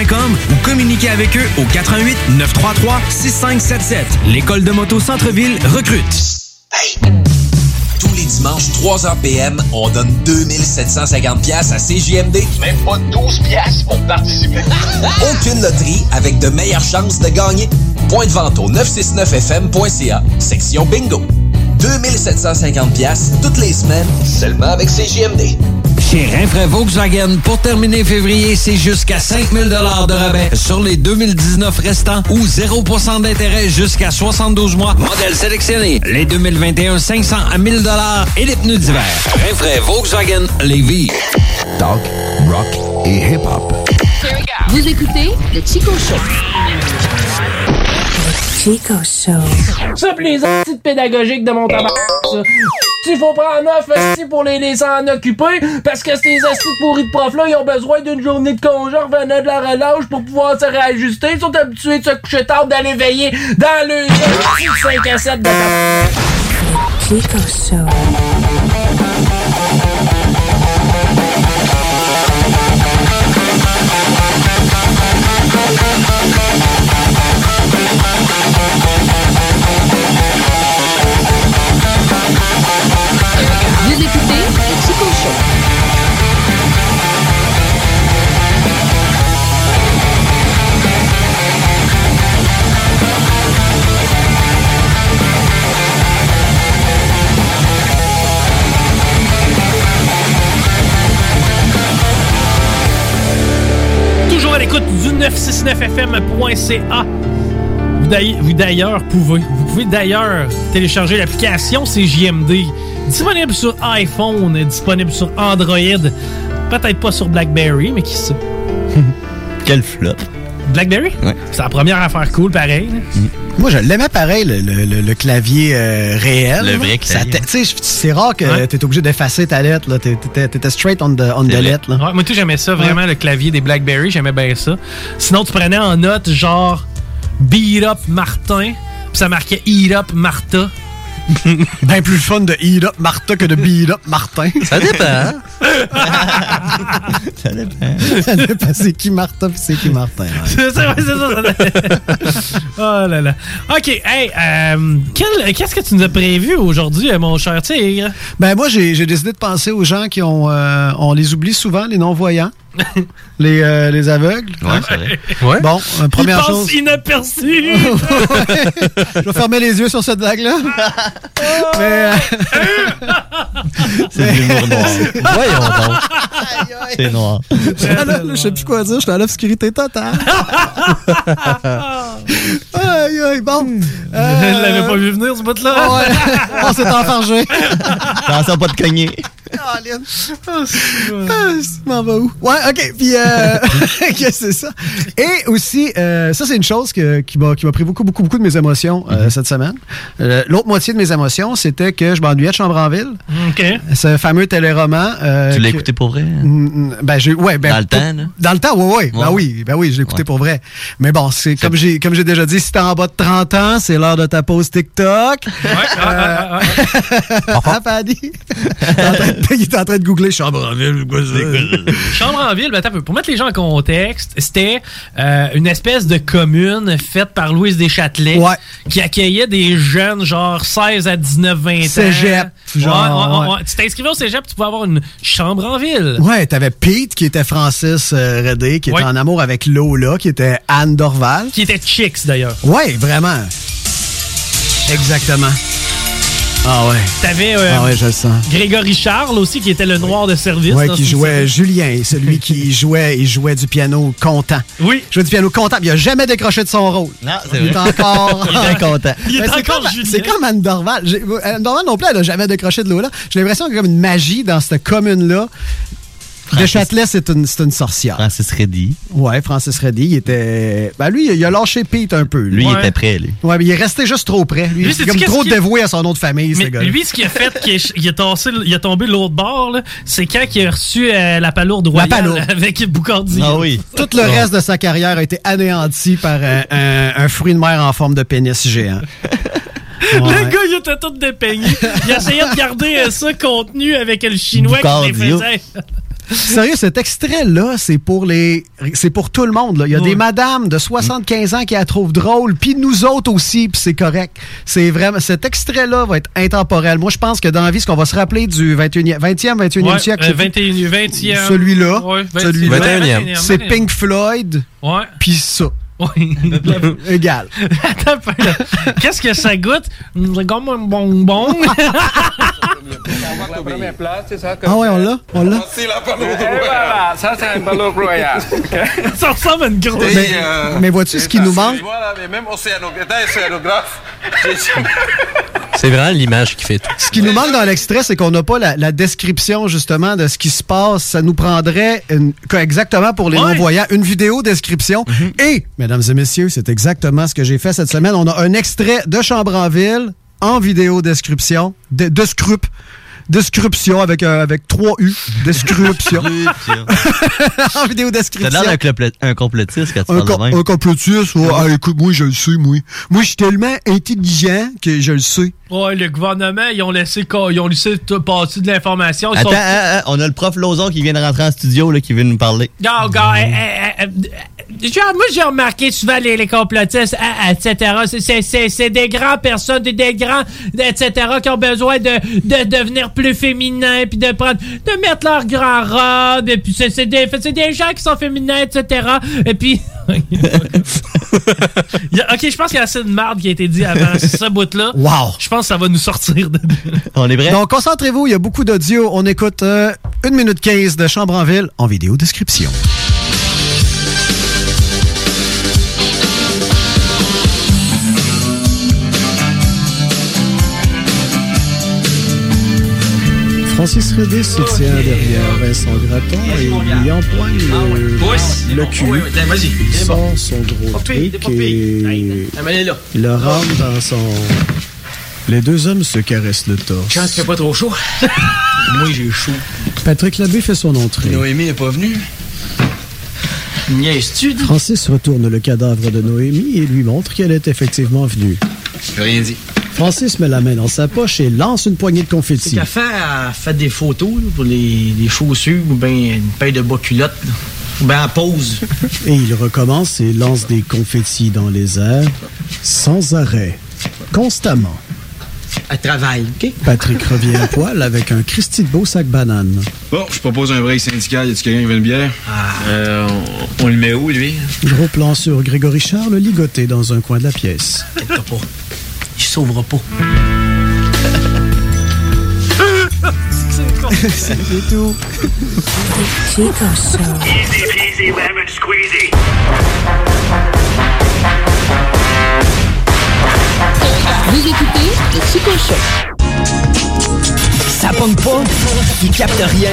ou communiquez avec eux au 88 933 6577. L'école de moto Centre-ville recrute. Tous les dimanches, 3h PM, on donne 2750 pièces à CJMD. Même pas 12 pièces pour participer. (laughs) Aucune loterie avec de meilleures chances de gagner. Point de vente au 969fm.ca, section bingo. 2750 pièces toutes les semaines, seulement avec CJMD. Chez Rinfraie Volkswagen, pour terminer février, c'est jusqu'à 5000 de rabais sur les 2019 restants ou 0% d'intérêt jusqu'à 72 mois. Modèle sélectionné. Les 2021, 500 à 1000 et les pneus d'hiver. Rinfraie Volkswagen Lévis. Talk, rock et hip-hop. Vous écoutez le Chico Show. Chico Show. Ça, les petites pédagogiques de mon tabac, ça. Il faut prendre neuf esti pour les laisser en occuper parce que ces estis pourris de profs-là, ils ont besoin d'une journée de congé en revenant de la relâche pour pouvoir se réajuster. Ils sont habitués de se coucher tard, d'aller veiller dans le 5 à 7 de tabac. Chico Show. 969fm.ca. Vous d'ailleurs- Vous d'ailleurs pouvez, vous pouvez d'ailleurs télécharger l'application CJMD. Disponible sur iPhone, disponible sur Android, peut-être pas sur BlackBerry, mais qui sait? (laughs) Quel flop. BlackBerry? Ouais. C'est la première affaire cool, pareil. là. Moi, je l'aimais pareil, le, le- le- le clavier euh, réel. Le vrai Ça clavier. t'a- Tu sais, c'est rare que Ouais. t'es obligé d'effacer ta lettre. là. T'es- T'étais straight on the, on the lettre. là. Ouais, moi, tout, j'aimais ça, vraiment, le clavier des BlackBerry, j'aimais bien ça. Sinon, tu prenais en note, genre, Beat Up Martin, puis ça marquait Eat Up Martha. (laughs) Bien plus fun de eat up Martha que de beat up Martin. Ça dépend. (laughs) hein? ça dépend. ça dépend. C'est qui Martha puis c'est qui Martin. ouais. (laughs) C'est ça, ouais, c'est ça. ça. (laughs) oh là là. OK, hey, euh, qu'est-ce que tu nous as prévu aujourd'hui, euh, mon cher tigre? Ben moi, j'ai j'ai décidé de penser aux gens qui ont... euh, on les oublie souvent, les non-voyants. (laughs) les, euh, les aveugles. Ouais, vrai. Ouais. Bon, euh, première chose... inaperçu. Je vais fermer les yeux sur cette vague-là. Mais... euh, C'est noir. Voyons donc. C'est noir. Là, je sais plus quoi dire, j'étais à l'obscurité totale. (laughs) aïe, aïe, bon. Euh, Elle l'avait pas vu venir, ce bout-là. Ouais. (laughs) On s'est enfargé. Attention pas de cogner. Ah, c'est- m'en va où? Ouais, OK. Puis, euh, (laughs) que c'est ça? Et aussi, euh, ça, c'est une chose que- qui m'a qui m'a pris beaucoup, beaucoup, beaucoup de mes émotions euh, cette semaine. Euh, L'autre moitié de mes émotions, c'était que je m'ennuyais de Chambre en ville. OK. Ce fameux téléroman. Tu l'as écouté pour vrai? Ben, j'ai, ouais, ben, Dans le pour- temps, là? Dans le temps, oui, oui. Ben Ouais. oui, ben oui, je l'ai écouté pour vrai. Mais bon, c'est comme j'ai, comme j'ai déjà dit, si t'es en bas de 30 ans, c'est l'heure de ta pause TikTok. Euh, (laughs) Ah, (laughs) train de- (laughs) Il est en train de googler chambre en ville. (laughs) Chambre en ville, ben, attends pour mettre les gens en contexte, c'était euh, une espèce de commune faite par Louise Deschâtelet qui accueillait des jeunes, genre 16 à 19, 20 ans. Cégep, genre, ouais, ouais. Tu t'inscrivais au cégep, tu pouvais avoir une chambre en ville. Ouais, t'avais Pete qui était Francis euh, Redé, qui était en amour avec Lola, qui était Anne Dorval. Qui était Chicks d'ailleurs. Ouais, vraiment. Exactement. Ah ouais. T'avais euh, Ah ouais, je le sens. Grégory Charles aussi, qui était le noir de service. Ouais, qui jouait série. Julien, celui (laughs) qui jouait, il jouait du piano content. Oui. Il jouait du piano content, puis il a jamais décroché de son rôle. Non, il est encore. (laughs) Il est content. Il est Ben, c'est encore comme, Julien. c'est comme Anne Dorval. Anne Dorval non plus, elle a jamais décroché de l'eau là. J'ai l'impression qu'il y a comme une magie dans cette commune-là. De Châtelet, c'est une, c'est une sorcière. Francis Reddy. Ouais, Francis Reddy, il était. Ben lui, il a lâché Pete un peu. Lui, il était prêt, lui. Ouais, mais il est resté juste trop près. Lui, Lui, est comme trop dévoué à son nom de famille, ce Mais gars. lui, ce qu'il a fait, qu'il est- il a, tassé- il a tombé de l'autre bord, c'est quand il a reçu euh, la palourde royale palourde. (laughs) avec Boucardi. Ah oui. Tout le reste de sa carrière a été anéanti par un, un- un fruit de mer en forme de pénis géant. (laughs) Le gars, il était tout dépeigné. Il essayait de garder euh, ça contenu avec le chinois qui les faisait. Sérieux, cet extrait-là, c'est pour les, c'est pour tout le monde. là. Il y a des madames de 75 ans qui la trouvent drôle, puis nous autres aussi, puis c'est correct. C'est vraiment, cet extrait-là va être intemporel. Moi, je pense que dans la vie, ce qu'on va se rappeler du 21e, 20e, 21e Ouais, siècle, euh, c'est 21, 20e. celui-là, Ouais, 20e, celui-là, 21e, c'est 21e. Pink Floyd, Ouais. puis ça. Oui. (laughs) Égal. Qu'est-ce que ça goûte? C'est comme un bonbon. (laughs) La première place, c'est ça. Ah ouais, on l'a, on l'a. C'est la palourde royale. Ça, c'est un palourde royale. ça ressemble à une grosse. Mais, mais vois-tu ce qui nous manque? Voilà, mais même océanographe, (laughs) C'est vraiment l'image qui fait tout. Ce qui nous manque dans l'extrait, c'est qu'on n'a pas la, la description justement de ce qui se passe. Ça nous prendrait une- exactement pour les non-voyants une vidéo description. Et, mesdames et messieurs, c'est exactement ce que j'ai fait cette semaine. On a un extrait de Chambre en ville en vidéo description, de, de scrup. Description avec, un- avec 3 U. Description. (laughs) en vidéo T'as description. l'air d'un un complotiste quand tu Un, parles de même. un complotiste, ouais. Ah, écoute, moi, je le sais, moi. Moi, je suis tellement intelligent que je le sais. Ouais, le gouvernement, ils ont laissé, ils ont laissé passer de l'information. Attends, sont- hein, hein, on a le prof Lozon qui vient de rentrer en studio, là, qui veut nous parler. Gars, gars, euh, euh, euh, genre, moi, j'ai remarqué souvent les, les complotistes, euh, etc. C'est- c'est- C'est c'est des grandes personnes, des, des grands, etc., qui ont besoin de, de devenir plus féminins, puis de prendre, de mettre leur grand robe, et puis c'est c'est des, c'est des gens qui sont féminins, etc. Et puis. (laughs) Ok, je pense qu'il y a assez de marde qui a été dit avant ce bout-là. Wow. Je pense que ça va nous sortir de. (laughs) On est prêt? Donc, concentrez-vous, il y a beaucoup d'audio. On écoute euh, 1 minute 15 de Chambre en ville en vidéo description. Francis Redé se tient derrière Vincent Gratton et lui empoigne le, le cul. Il sort son gros truc et il le rentre dans son... Les deux hommes se caressent le torse. Fait pas trop chaud. (laughs) Moi, j'ai chaud. Patrick Labbé fait son entrée. Noémie est pas venue. Niaise-tu? Francis retourne le cadavre de Noémie et lui montre qu'elle est effectivement venue. J'ai rien dit. Francis met la main dans sa poche et lance une poignée de confettis. Qu'à faire, elle fait des photos là, pour les, les chaussures ou bien une paire de bas culottes. Ou bien en pause. Et il recommence et lance des confettis dans les airs, sans arrêt, constamment. Elle travaille, OK? Patrick revient à (laughs) poil avec un Christy de beau sac banane. Bon, je propose un break syndical. Y a-tu quelqu'un qui veut une bière? Euh, on, on le met où, lui? Gros plan sur Grégory Charles ligoté dans un coin de la pièce. Pas. Il sauvera pas. C'est tout. Show. Easy peasy lemon squeezy. Vous écoutez le Chico. Ça pogne pas, il capte rien.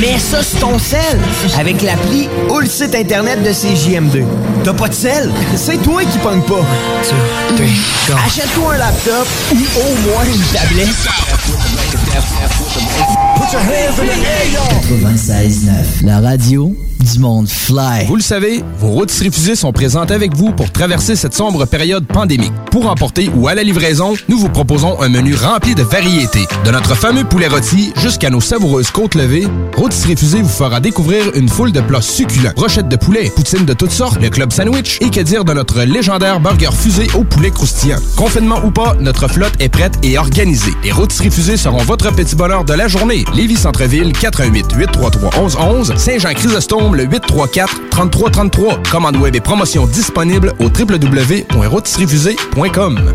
Mais ça, c'est ton sel. Avec l'appli ou le site internet de CJM2. T'as pas de sel? C'est toi qui pogne pas. Achète-toi un laptop ou au moins une tablette. 96.9, la radio du monde fly. Vous le savez, vos rôtisseries fusées sont présentes avec vous pour traverser cette sombre période pandémique. Pour emporter ou à la livraison, nous vous proposons un menu rempli de variétés. De notre fameux poulet rôti jusqu'à nos savoureuses côtes levées, Rôtisserie Fusée vous fera découvrir une foule de plats succulents. Brochettes de poulet, poutines de toutes sortes, le club sandwich et que dire de notre légendaire burger fusé au poulet croustillant. Confinement ou pas, notre flotte est prête et organisée. Les Rôtisseries Fusées seront votre petit bonheur de la journée. Lévis Centreville, 88 833 1111 Saint-Jean-Chrysostome, le 834 3333. Commande web et promotion disponible au www.rôtisseriefusée.com.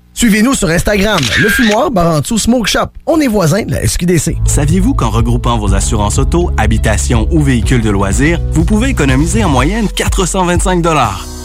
Suivez-nous sur Instagram, le fumoir Barantou Smoke Shop. On est voisins de la SQDC. Saviez-vous qu'en regroupant vos assurances auto, habitation ou véhicules de loisirs, vous pouvez économiser en moyenne 425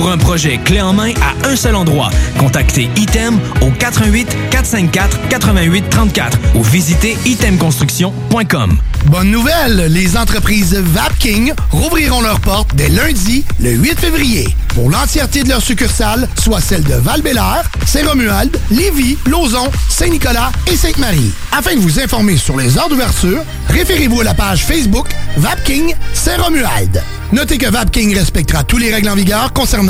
Pour un projet clé en main à un seul endroit, contactez Item au 88 454 88 34 ou visitez itemconstruction.com. Bonne nouvelle, les entreprises Vapking rouvriront leurs portes dès lundi, le 8 février, pour l'entièreté de leurs succursales, soit celles de val Saint-Romuald, Lévis, Lauson, Saint-Nicolas et Sainte-Marie. Afin de vous informer sur les heures d'ouverture, référez-vous à la page Facebook Vapking Saint-Romuald. Notez que Vapking respectera tous les règles en vigueur concernant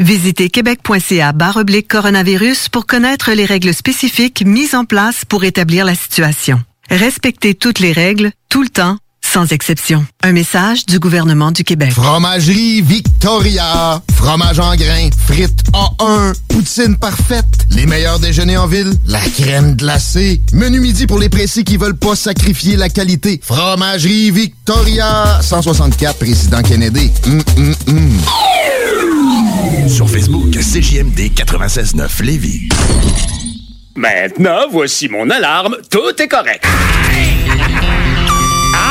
Visitez québec.ca oblique coronavirus pour connaître les règles spécifiques mises en place pour établir la situation. Respectez toutes les règles, tout le temps, sans exception. Un message du gouvernement du Québec. Fromagerie Victoria. Fromage en grains. Frites A1. Poutine parfaite. Les meilleurs déjeuners en ville. La crème glacée. Menu midi pour les pressés qui veulent pas sacrifier la qualité. Fromagerie Victoria. 164 Président Kennedy. Hum, hum, hum. Sur Facebook, CJMD 96.9 Lévis. Maintenant, voici mon alarme. Tout est correct.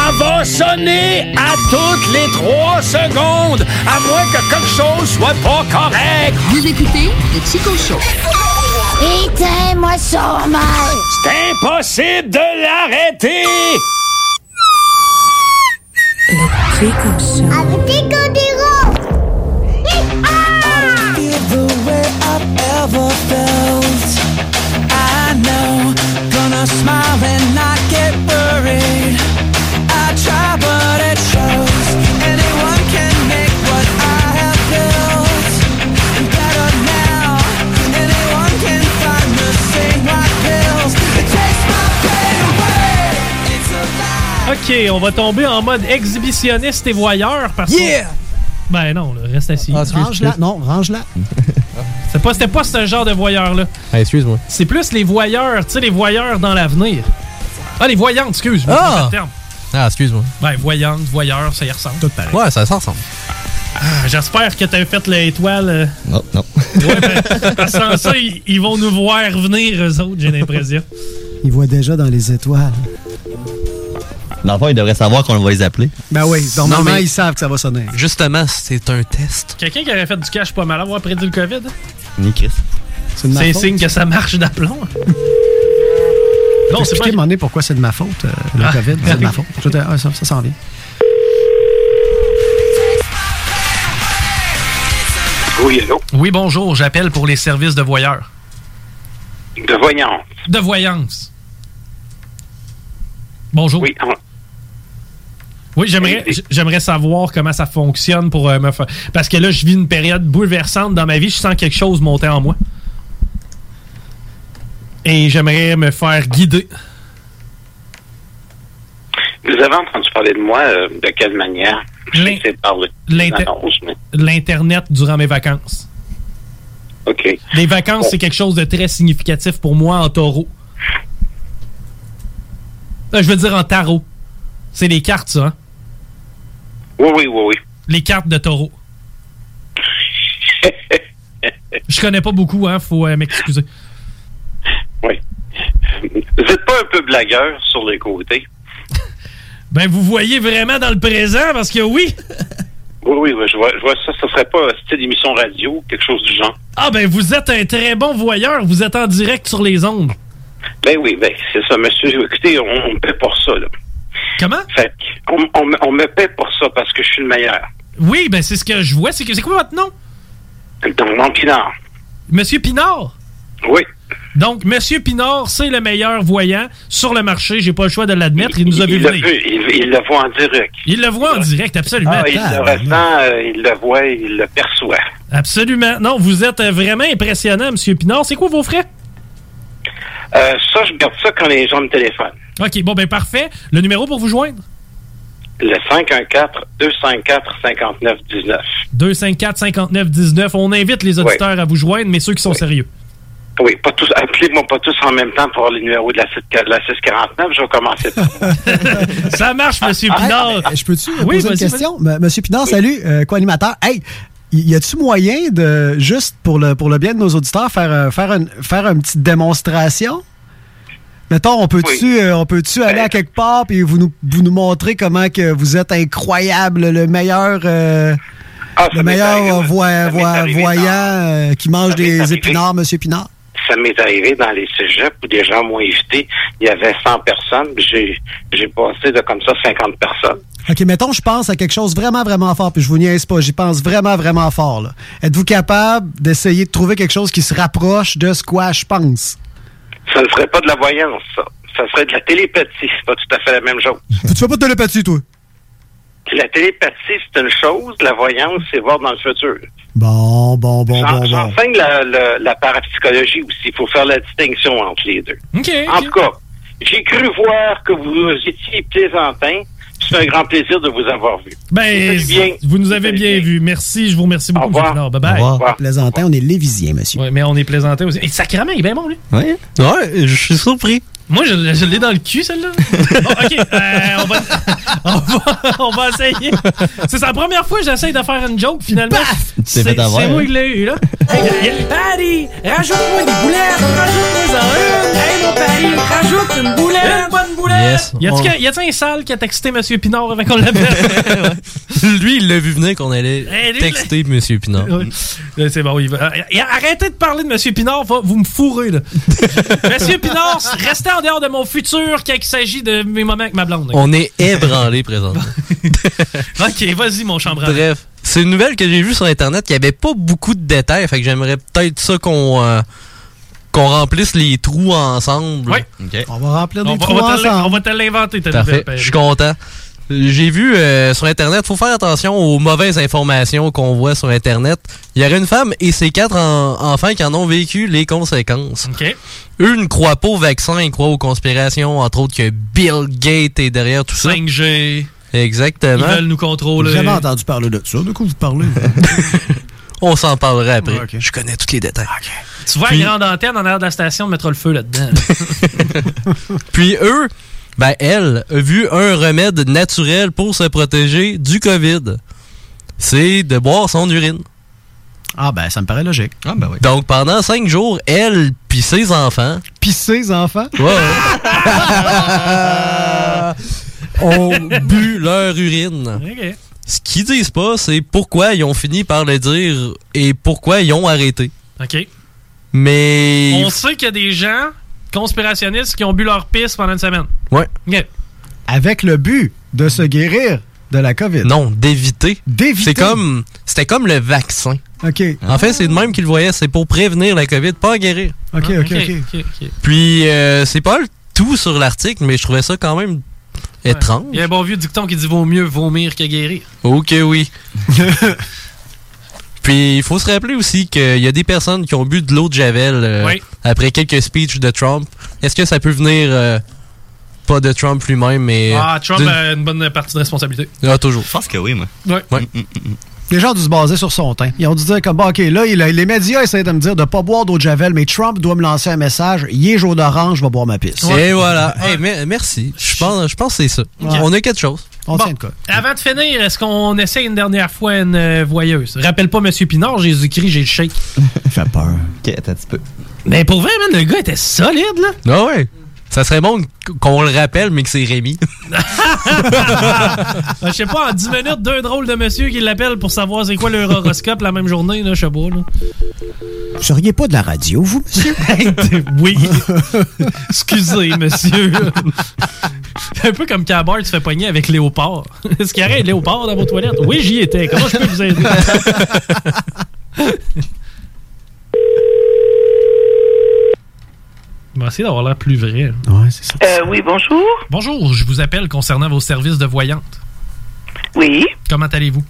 Elle va sonner à toutes les trois secondes, à moins que quelque chose soit pas correct. Vous écoutez le Chico Show. Éteins-moi ça, mal. C'est impossible de l'arrêter. Chico Show. Avec Chico ever felt. I know, gonna smile and not get worried. I try, but it shows. Anyone can make what I have built better now. Anyone can find the same white pills. It takes my pain away. It's a lie. OK, on va tomber en mode exhibitionniste et voyeur parce que... Yeah! Ben non, là, reste assis. range-la, non, range-la. (laughs) C'est pas, c'était pas ce genre de voyeur-là. Ah, excuse-moi. C'est plus les voyeurs, tu sais, les voyeurs dans l'avenir. Ah, les voyantes, excuse. moi, Ah! terme. Ah, excuse-moi. Ben, voyante, voyeur, ça y ressemble. Tout pareil. Ouais, ça, ça ressemble. Ah, J'espère que t'as fait l'étoile. euh, Non, non. Ouais, ben, parce que sans ça, ils, ils vont nous voir venir, eux autres, j'ai l'impression. Il voit déjà dans les étoiles. Dans le fond, ils devraient savoir qu'on va les appeler. Ben oui, normalement, Non, mais- ils savent que ça va sonner. Justement, c'est un test. Quelqu'un qui aurait fait du cash pas mal avoir prédit le COVID? Ni Chris. C'est un signe que ça marche d'aplomb. Non, c'est pas. demander pourquoi c'est de ma faute, euh, le Ah. COVID. C'est de ma (laughs) faute. Te- ah, ça, ça s'en vient. Oui, bonjour. J'appelle pour les services de voyeurs. De voyance. De voyance. Bonjour. Oui, en- Oui, j'aimerais j'aimerais savoir comment ça fonctionne pour euh, me faire. Parce que là, je vis une période bouleversante dans ma vie. Je sens quelque chose monter en moi. Et j'aimerais me faire guider. Vous avez entendu parler de moi euh, de quelle manière? Mais L'Internet durant mes vacances. OK. Les vacances, c'est quelque chose de très significatif pour moi en taureau. Euh, je veux dire en tarot. C'est les cartes, ça. hein? Oui, oui, oui, oui. Les cartes de taureau. Je connais pas beaucoup, hein, faut euh, m'excuser. Oui. Vous n'êtes pas un peu blagueur sur les côtés? (laughs) Ben, vous voyez vraiment dans le présent, parce que oui. (laughs) Oui, oui, oui, je vois, je vois ça. Ce serait pas style émission radio, quelque chose du genre. Ah, ben, vous êtes un très bon voyeur. Vous êtes en direct sur les ondes. Ben oui, ben, c'est ça, monsieur. Écoutez, on, me paie pour ça, là. Comment? Fait on, on me- on me paie pour ça parce que je suis le meilleur. Oui, ben, c'est ce que je vois. C'est que c'est quoi votre nom? Donc, mon pinard. Monsieur Pinard? Oui. Donc, Monsieur Pinard, c'est le meilleur voyant sur le marché. J'ai pas le choix de l'admettre. Il nous a vu Il le, venir. il, il le voit en direct. Il le voit en direct, absolument. Ah, il le ressent, euh, il le voit, il le perçoit. Absolument. Non, vous êtes euh, vraiment impressionnant, Monsieur Pinard. C'est quoi vos frais? Euh, ça, je garde ça quand les gens me téléphonent. OK, bon, ben parfait. Le numéro pour vous joindre? Le 514-254-5919. 254-59-19. On invite les auditeurs à vous joindre, mais ceux qui sont sérieux. Oui, pas tous, appelez-moi pas tous en même temps pour avoir le numéro de la, 6 de la 649. Je vais commencer par (laughs) Ça marche, Monsieur Pinard. Ah, je peux-tu Oui, poser une question? M- Monsieur Pinard, salut, euh, co-animateur. Hey, y y a-tu moyen de, juste pour le, pour le bien de nos auditeurs, faire, euh, faire, une, faire une petite démonstration? Mettons, on peut-tu euh, on peut-tu aller à quelque part et vous nous, vous nous montrer comment que vous êtes incroyable, le meilleur, euh, le meilleur voyant euh, qui mange des épinards, Monsieur Pinard? Ça m'est arrivé dans les cégeps où des gens m'ont invité. Il y avait 100 personnes. puis J'ai, j'ai passé de comme ça 50 personnes. OK, mettons, je pense à quelque chose vraiment, vraiment fort, puis je vous niaise pas, j'y pense vraiment, vraiment fort. Êtes-vous capable d'essayer de trouver quelque chose qui se rapproche de ce quoi je pense? Ça ne serait pas de la voyance, ça. Ça serait de la télépathie. C'est pas tout à fait la même chose. Tu fais pas de télépathie, toi? La télépathie, c'est une chose. La voyance, c'est voir dans le futur. Bon, bon, bon, J'en- bon, bon. J'enseigne la, la, la parapsychologie aussi. Il faut faire la distinction entre les deux. En tout cas, j'ai cru voir que vous étiez plaisantin. C'est un grand plaisir de vous avoir vu. Ben, Vous bien. vous nous avez bien vu. Merci, je vous remercie beaucoup, Monsieur Pinard. Bye bye. Plaisantin, on est lévisien, monsieur. Ouais, mais on est plaisantin aussi. Et sacrément, il est bien bon, lui. Oui. Ouais, je suis surpris. Moi, je, je l'ai dans le cul, celle-là. (laughs) Bon, OK, euh, on, va, (laughs) on, va, on va essayer. C'est la première fois que j'essaye de faire une joke, finalement. C'est fait avoir, c'est moi hein? qui l'ai eu, là. Patty, rajoute-moi des boulettes, rajoute-moi en une. Hey, mon Patty, rajoute une boulette. Une bonne boulette. Yes. Y On- a-tu un sale qui a texté M. Pinard avant qu'on l'appelle? (laughs) Lui, il l'a vu venir qu'on allait Eh, lui, texter M. Pinard. Oui. Euh, C'est bon, il va. euh, Arrêtez de parler de M. Pinard, vous me fourrez, là. M. Pinard, restez en dehors de mon futur quand il s'agit de mes moments avec ma blonde. On est ébranlé présentement. (laughs) Ok, vas-y, mon chambre. Bref, c'est une nouvelle que j'ai vue sur Internet qui avait pas beaucoup de détails, fait que j'aimerais peut-être ça qu'on euh, qu'on remplisse les trous ensemble. Oui. On va remplir des On va, trous on va ensemble. on va te l'inventer, ta Parfait, nouvelle. je suis content. J'ai vu euh, sur Internet, faut faire attention aux mauvaises informations qu'on voit sur Internet. Il y aurait une femme et ses quatre en- enfants qui en ont vécu les conséquences. OK. Eux ne croient pas au vaccin, ils croient aux conspirations, entre autres que Bill Gates est derrière tout ça. 5G. Exactement. Ils veulent nous contrôler. J'ai jamais entendu parler de ça. De quoi vous parlez? (laughs) On s'en parlera après. Ok. Je connais tous les détails. Tu vois Puis- la grande antenne en arrière de la station, on mettra le feu là-dedans. (laughs) Puis eux, ben elle a vu un remède naturel pour se protéger du COVID. C'est de boire son urine. Ah ben, ça me paraît logique. Ah ben oui. Donc pendant cinq jours, elle puis ses enfants Pis ses enfants? ouais, ouais, (laughs) ont bu leur urine. Ce qu'ils disent pas, c'est pourquoi ils ont fini par le dire et pourquoi ils ont arrêté. OK. Mais On sait qu'il y a des gens conspirationnistes qui ont bu leur pisse pendant une semaine. ouais. OK. Avec le but de se guérir de la COVID. Non, d'éviter. D'éviter. C'est comme c'était comme le vaccin. OK. En fait, c'est de même qu'ils le voyaient. C'est pour prévenir la COVID, pas guérir. OK, OK, OK. ok, ok. Puis, euh, c'est pas le tout sur l'article, mais je trouvais ça quand même étrange. Il y a un bon vieux dicton qui dit vaut mieux vomir que guérir. Ok, oui. (laughs) Puis, il faut se rappeler aussi qu'il y a des personnes qui ont bu de l'eau de Javel euh, Oui. après quelques speeches de Trump. Est-ce que ça peut venir, euh, pas de Trump lui-même, mais... Ah, Trump a une bonne partie de responsabilité. Ah, toujours. Je pense que oui, moi. Ouais. Ouais. Les gens ont dû se baser sur son teint. Ils ont dû dire comme, bon, OK, là, il a- les médias essaient de me dire de pas boire d'eau de Javel, mais Trump doit me lancer un message. Il est jaune d'orange, je vais boire ma pisse. Et voilà. Hey, merci. Je pense, je pense que c'est ça. Ouais. On a quelque chose. On Bon. tient de quoi? Avant de finir, est-ce qu'on essaie une dernière fois une euh, voyeuse? Rappelle pas M. Pinard, Jésus-Christ, j'ai le shake. (laughs) fait peur. Ok, attends un petit peu. Mais pour vrai, man, le gars était solide, là. Ah ouais. Ça serait bon qu'on le rappelle, mais que c'est Rémi. (laughs) Je sais pas, en 10 minutes, deux drôles de monsieur qui l'appellent pour savoir c'est quoi leur horoscope la même journée, là, je sais pas, là. Vous seriez pas de la radio, vous, monsieur? (laughs) oui. (laughs) Excusez, monsieur. un peu comme Cabard, tu fais pogner avec Léopard. Est-ce qu'il y aurait un Léopard dans vos toilettes? Oui, j'y étais. Comment je peux vous aider? On va essayer d'avoir l'air plus vrai. Ouais, c'est ça. Euh, oui, bonjour. Bonjour, je vous appelle concernant vos services de voyante. Oui, Comment allez-vous?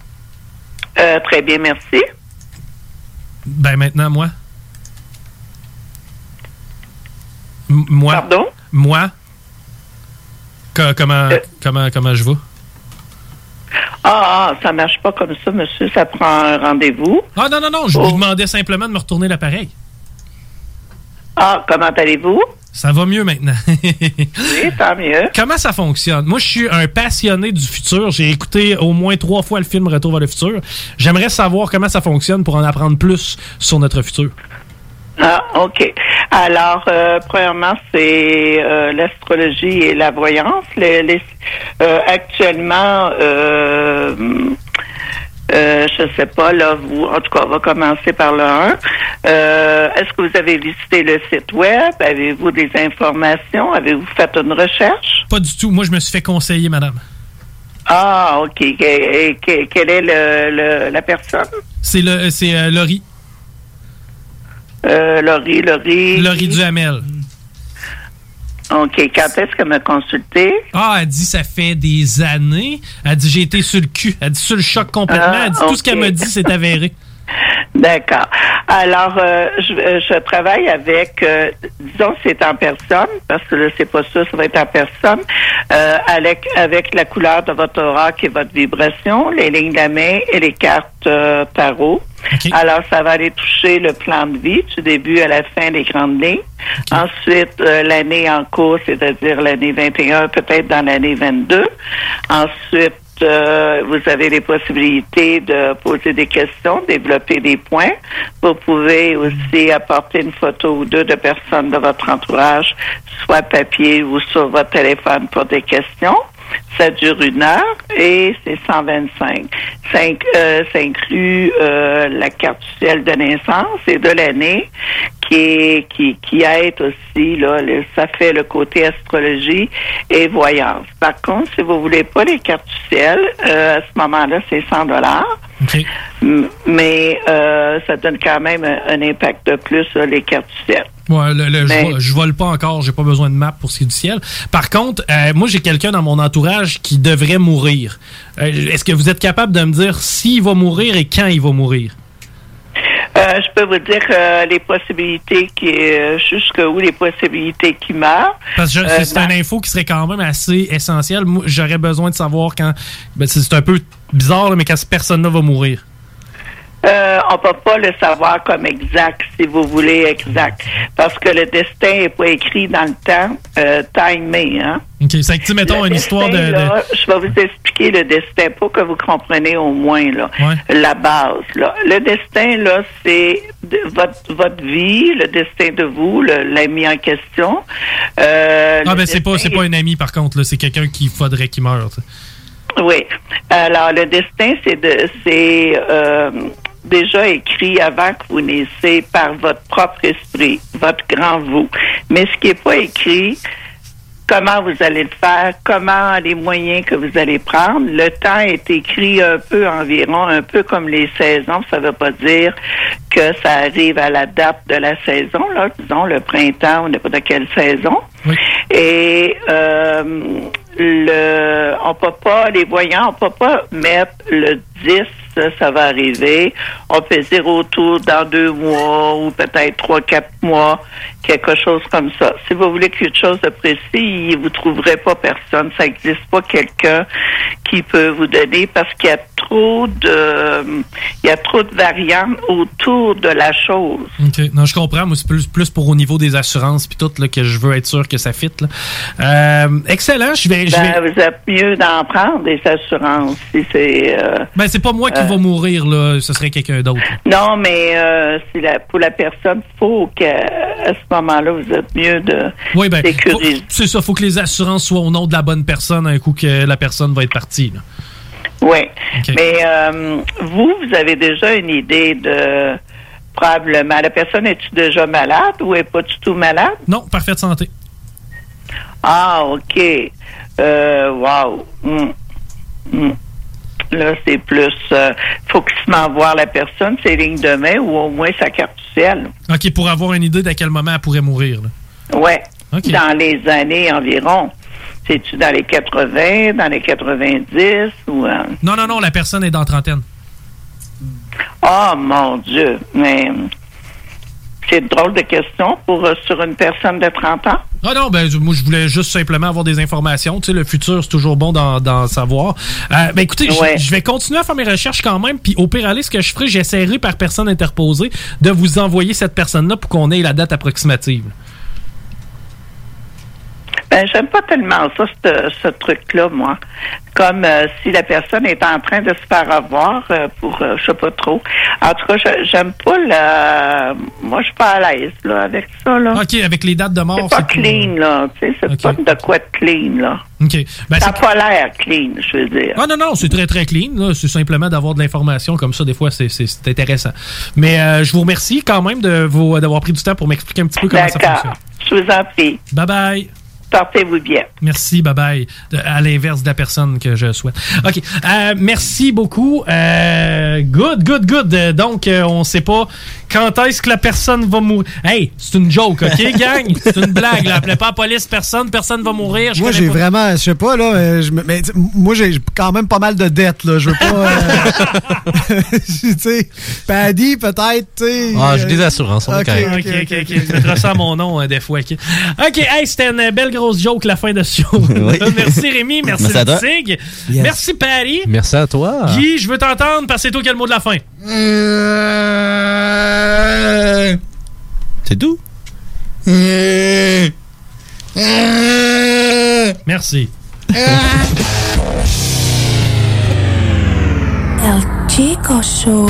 euh, très bien, merci. Ben maintenant, moi. M- moi. Pardon? Moi. Co- comment, Euh. comment, comment je vais? Ah, ah, ça marche pas comme ça, monsieur. Ça prend un rendez-vous. Ah non, non, non, je Oh. vous demandais simplement de me retourner l'appareil. Ah, comment allez-vous? Ça va mieux maintenant. (laughs) Oui, tant mieux. Comment ça fonctionne? Moi, je suis un passionné du futur. J'ai écouté au moins trois fois le film Retour vers le futur. J'aimerais savoir comment ça fonctionne pour en apprendre plus sur notre futur. Ah, OK. Alors, euh, premièrement, c'est euh, l'astrologie et la voyance. Les- les- euh, actuellement, euh, euh, je sais pas, là, vous, en tout cas, on va commencer par le 1. Euh, Est-ce que vous avez visité le site web? Avez-vous des informations? Avez-vous fait une recherche? Pas du tout. Moi, je me suis fait conseiller, madame. Ah, OK. Et, et- que- quelle est le, le- la personne? C'est le, c'est euh, Laurie. Euh, Laurie, Laurie. Laurie Duhamel. OK. Quand est-ce qu'elle m'a consulté? Ah, elle dit ça fait des années. Elle dit j'ai été sur le cul. Elle dit sur le choc complètement. Ah, elle dit tout ce qu'elle m'a dit, c'est avéré. (laughs) D'accord. Alors, euh, je, euh, je travaille avec, euh, disons, c'est en personne, parce que là, c'est pas ça, ça va être en personne, euh, avec, avec la couleur de votre aura qui est votre vibration, les lignes de la main et les cartes euh, Alors, ça va aller toucher le plan de vie du début à la fin des grandes lignes. Ensuite, euh, l'année en cours, c'est-à-dire l'année 21, peut-être dans l'année 22. Ensuite, euh, vous avez les possibilités de poser des questions, développer des points. Vous pouvez aussi apporter une photo ou deux de personnes de votre entourage, soit papier ou sur votre téléphone pour des questions. Ça dure une heure et c'est 125. Ça, euh, ça inclut euh, la carte du ciel de naissance et de l'année qui est, qui, qui aide aussi là, le- ça fait le côté astrologie et voyance. Par contre, si vous voulez pas les cartes du ciel, euh, à ce moment-là, c'est 100 dollars. Mais euh, ça donne quand même un, un impact de plus sur les cartes du ciel. Ouais, le- le- je Mais- vo- je vole pas encore, j'ai pas besoin de map pour ce qui est du ciel. Par contre, euh, moi j'ai quelqu'un dans mon entourage qui devrait mourir. Euh, Est-ce que vous êtes capable de me dire s'il va mourir et quand il va mourir? Euh, je peux vous dire euh, les possibilités qui euh, jusqu'où les possibilités qui meurent. Parce que je- c'est une info qui serait quand même assez essentielle. J'aurais besoin de savoir quand. ben, c'est c'est un peu bizarre, là, mais quand cette personne-là va mourir. Euh, on peut pas le savoir comme exact, si vous voulez exact, parce que le destin est pas écrit dans le temps, euh, timé, hein. Ok, c'est que, tu mettons, Le une histoire de. Je vais vous expliquer le destin pour que vous compreniez au moins là, la base. Là. Le destin, là, c'est votre, votre vie, le destin de vous, l'ami en question. Euh, Ah, ben, c'est pas, c'est pas un ami, par contre, là. C'est quelqu'un qu'il faudrait qu'il meure. Oui. Alors, le destin, c'est de, c'est euh, déjà écrit avant que vous naissiez par votre propre esprit, votre grand vous. Mais ce qui n'est pas écrit, comment vous allez le faire, comment les moyens que vous allez prendre. Le temps est écrit un peu environ, un peu comme les saisons. Ça ne veut pas dire que ça arrive à la date de la saison, là, disons le printemps ou n'importe quelle saison. Et euh, le, on peut pas, les voyants, on peut pas mettre le 10, ça, ça va arriver. On fait zéro tour dans deux mois ou peut-être trois, quatre mois, quelque chose comme ça. Si vous voulez quelque chose de précis, vous trouverez pas personne. Ça n'existe pas quelqu'un qui peut vous donner parce qu'il y a trop de, il y a trop de variantes autour de la chose. OK. Non, je comprends. Moi, c'est plus, plus pour au niveau des assurances puis tout là, que je veux être sûr que ça fit. là. Euh, excellent. Je vais. je Ben, vais- vous êtes mieux d'en prendre des assurances si c'est. euh, Ben, c'est pas moi qui va mourir, là. Ce serait quelqu'un d'autre. Non, mais euh, la, pour la personne, faut qu'à à ce moment-là, vous êtes mieux de Oui, ben, c'est ça. Faut que les assurances soient au nom de la bonne personne un coup que la personne va être partie. là. Oui. Mais euh, vous, vous avez déjà une idée de probablement la personne est-tu déjà malade ou est pas du tout malade? Non, parfaite santé. Ah, ok. Euh, wow. Hmm. Hmm. Là, c'est plus. euh, faut qu'il voir la personne, ses lignes de main ou au moins sa carte du ciel. OK, pour avoir une idée d'à quel moment elle pourrait mourir. Ouais. Dans les années environ. C'est-tu dans les 80, dans les 90 ou. euh, Non, non, non, la personne est dans trentaine. Oh mon Dieu. Mais. C'est une drôle de question pour euh, sur une personne de 30 ans. Ah non, ben je- moi je voulais juste simplement avoir des informations. Tu sais, le futur, c'est toujours bon d'en savoir. Euh, ben écoutez, Ouais. je vais continuer à faire mes recherches quand même, puis au pire aller, ce que je ferai, j'essaierai par personne interposée de vous envoyer cette personne-là pour qu'on ait la date approximative. Ben, j'aime pas tellement ça, ce, ce truc-là, moi. Comme euh, si la personne est en train de se faire avoir euh, pour, euh, je sais pas trop. En tout cas, je- j'aime pas la... Moi, je suis pas à l'aise, là, avec ça, là. OK, avec les dates de mort. C'est pas clean, là. Tu sais, c'est pas de quoi de clean, là. OK. Ben, ça n'a pas l'air clean, je veux dire. Ah non, non, c'est très, très clean. C'est simplement d'avoir de l'information comme ça. Des fois, c'est- intéressant. Mais je vous remercie quand même de vous- d'avoir pris du temps pour m'expliquer un petit peu comment ça fonctionne. Je vous en prie. Bye-bye. Portez-vous bien. Merci, bye bye. À l'inverse de la personne que je souhaite. OK. Euh, merci beaucoup. Euh, good, good, good. Euh, Donc, on ne sait pas Quand est-ce que la personne va mourir? Hey, c'est une joke, OK, (laughs) gang? C'est une blague, là. Appelez pas la police, personne, personne va mourir. Je Moi, j'ai pas- vraiment, je sais pas, là, je me- mais, moi, j'ai quand même pas mal de dettes, là. Je veux pas. euh, (laughs) (laughs) tu sais, Paddy, peut-être, tu sais. Ah, j'ai des assurances, on Ok. Ok, ok, ok. Je mettrai ça à mon nom euh, des fois. Ok, Ok, hey, c'était une belle grosse joke la fin de ce show. merci Rémi, merci. Sig. Yes. Merci Patty. Merci à toi. Guy, je veux t'entendre parce que c'est toi qui as le mot de la fin. C'est tout? Merci. (laughs) El Chico Show.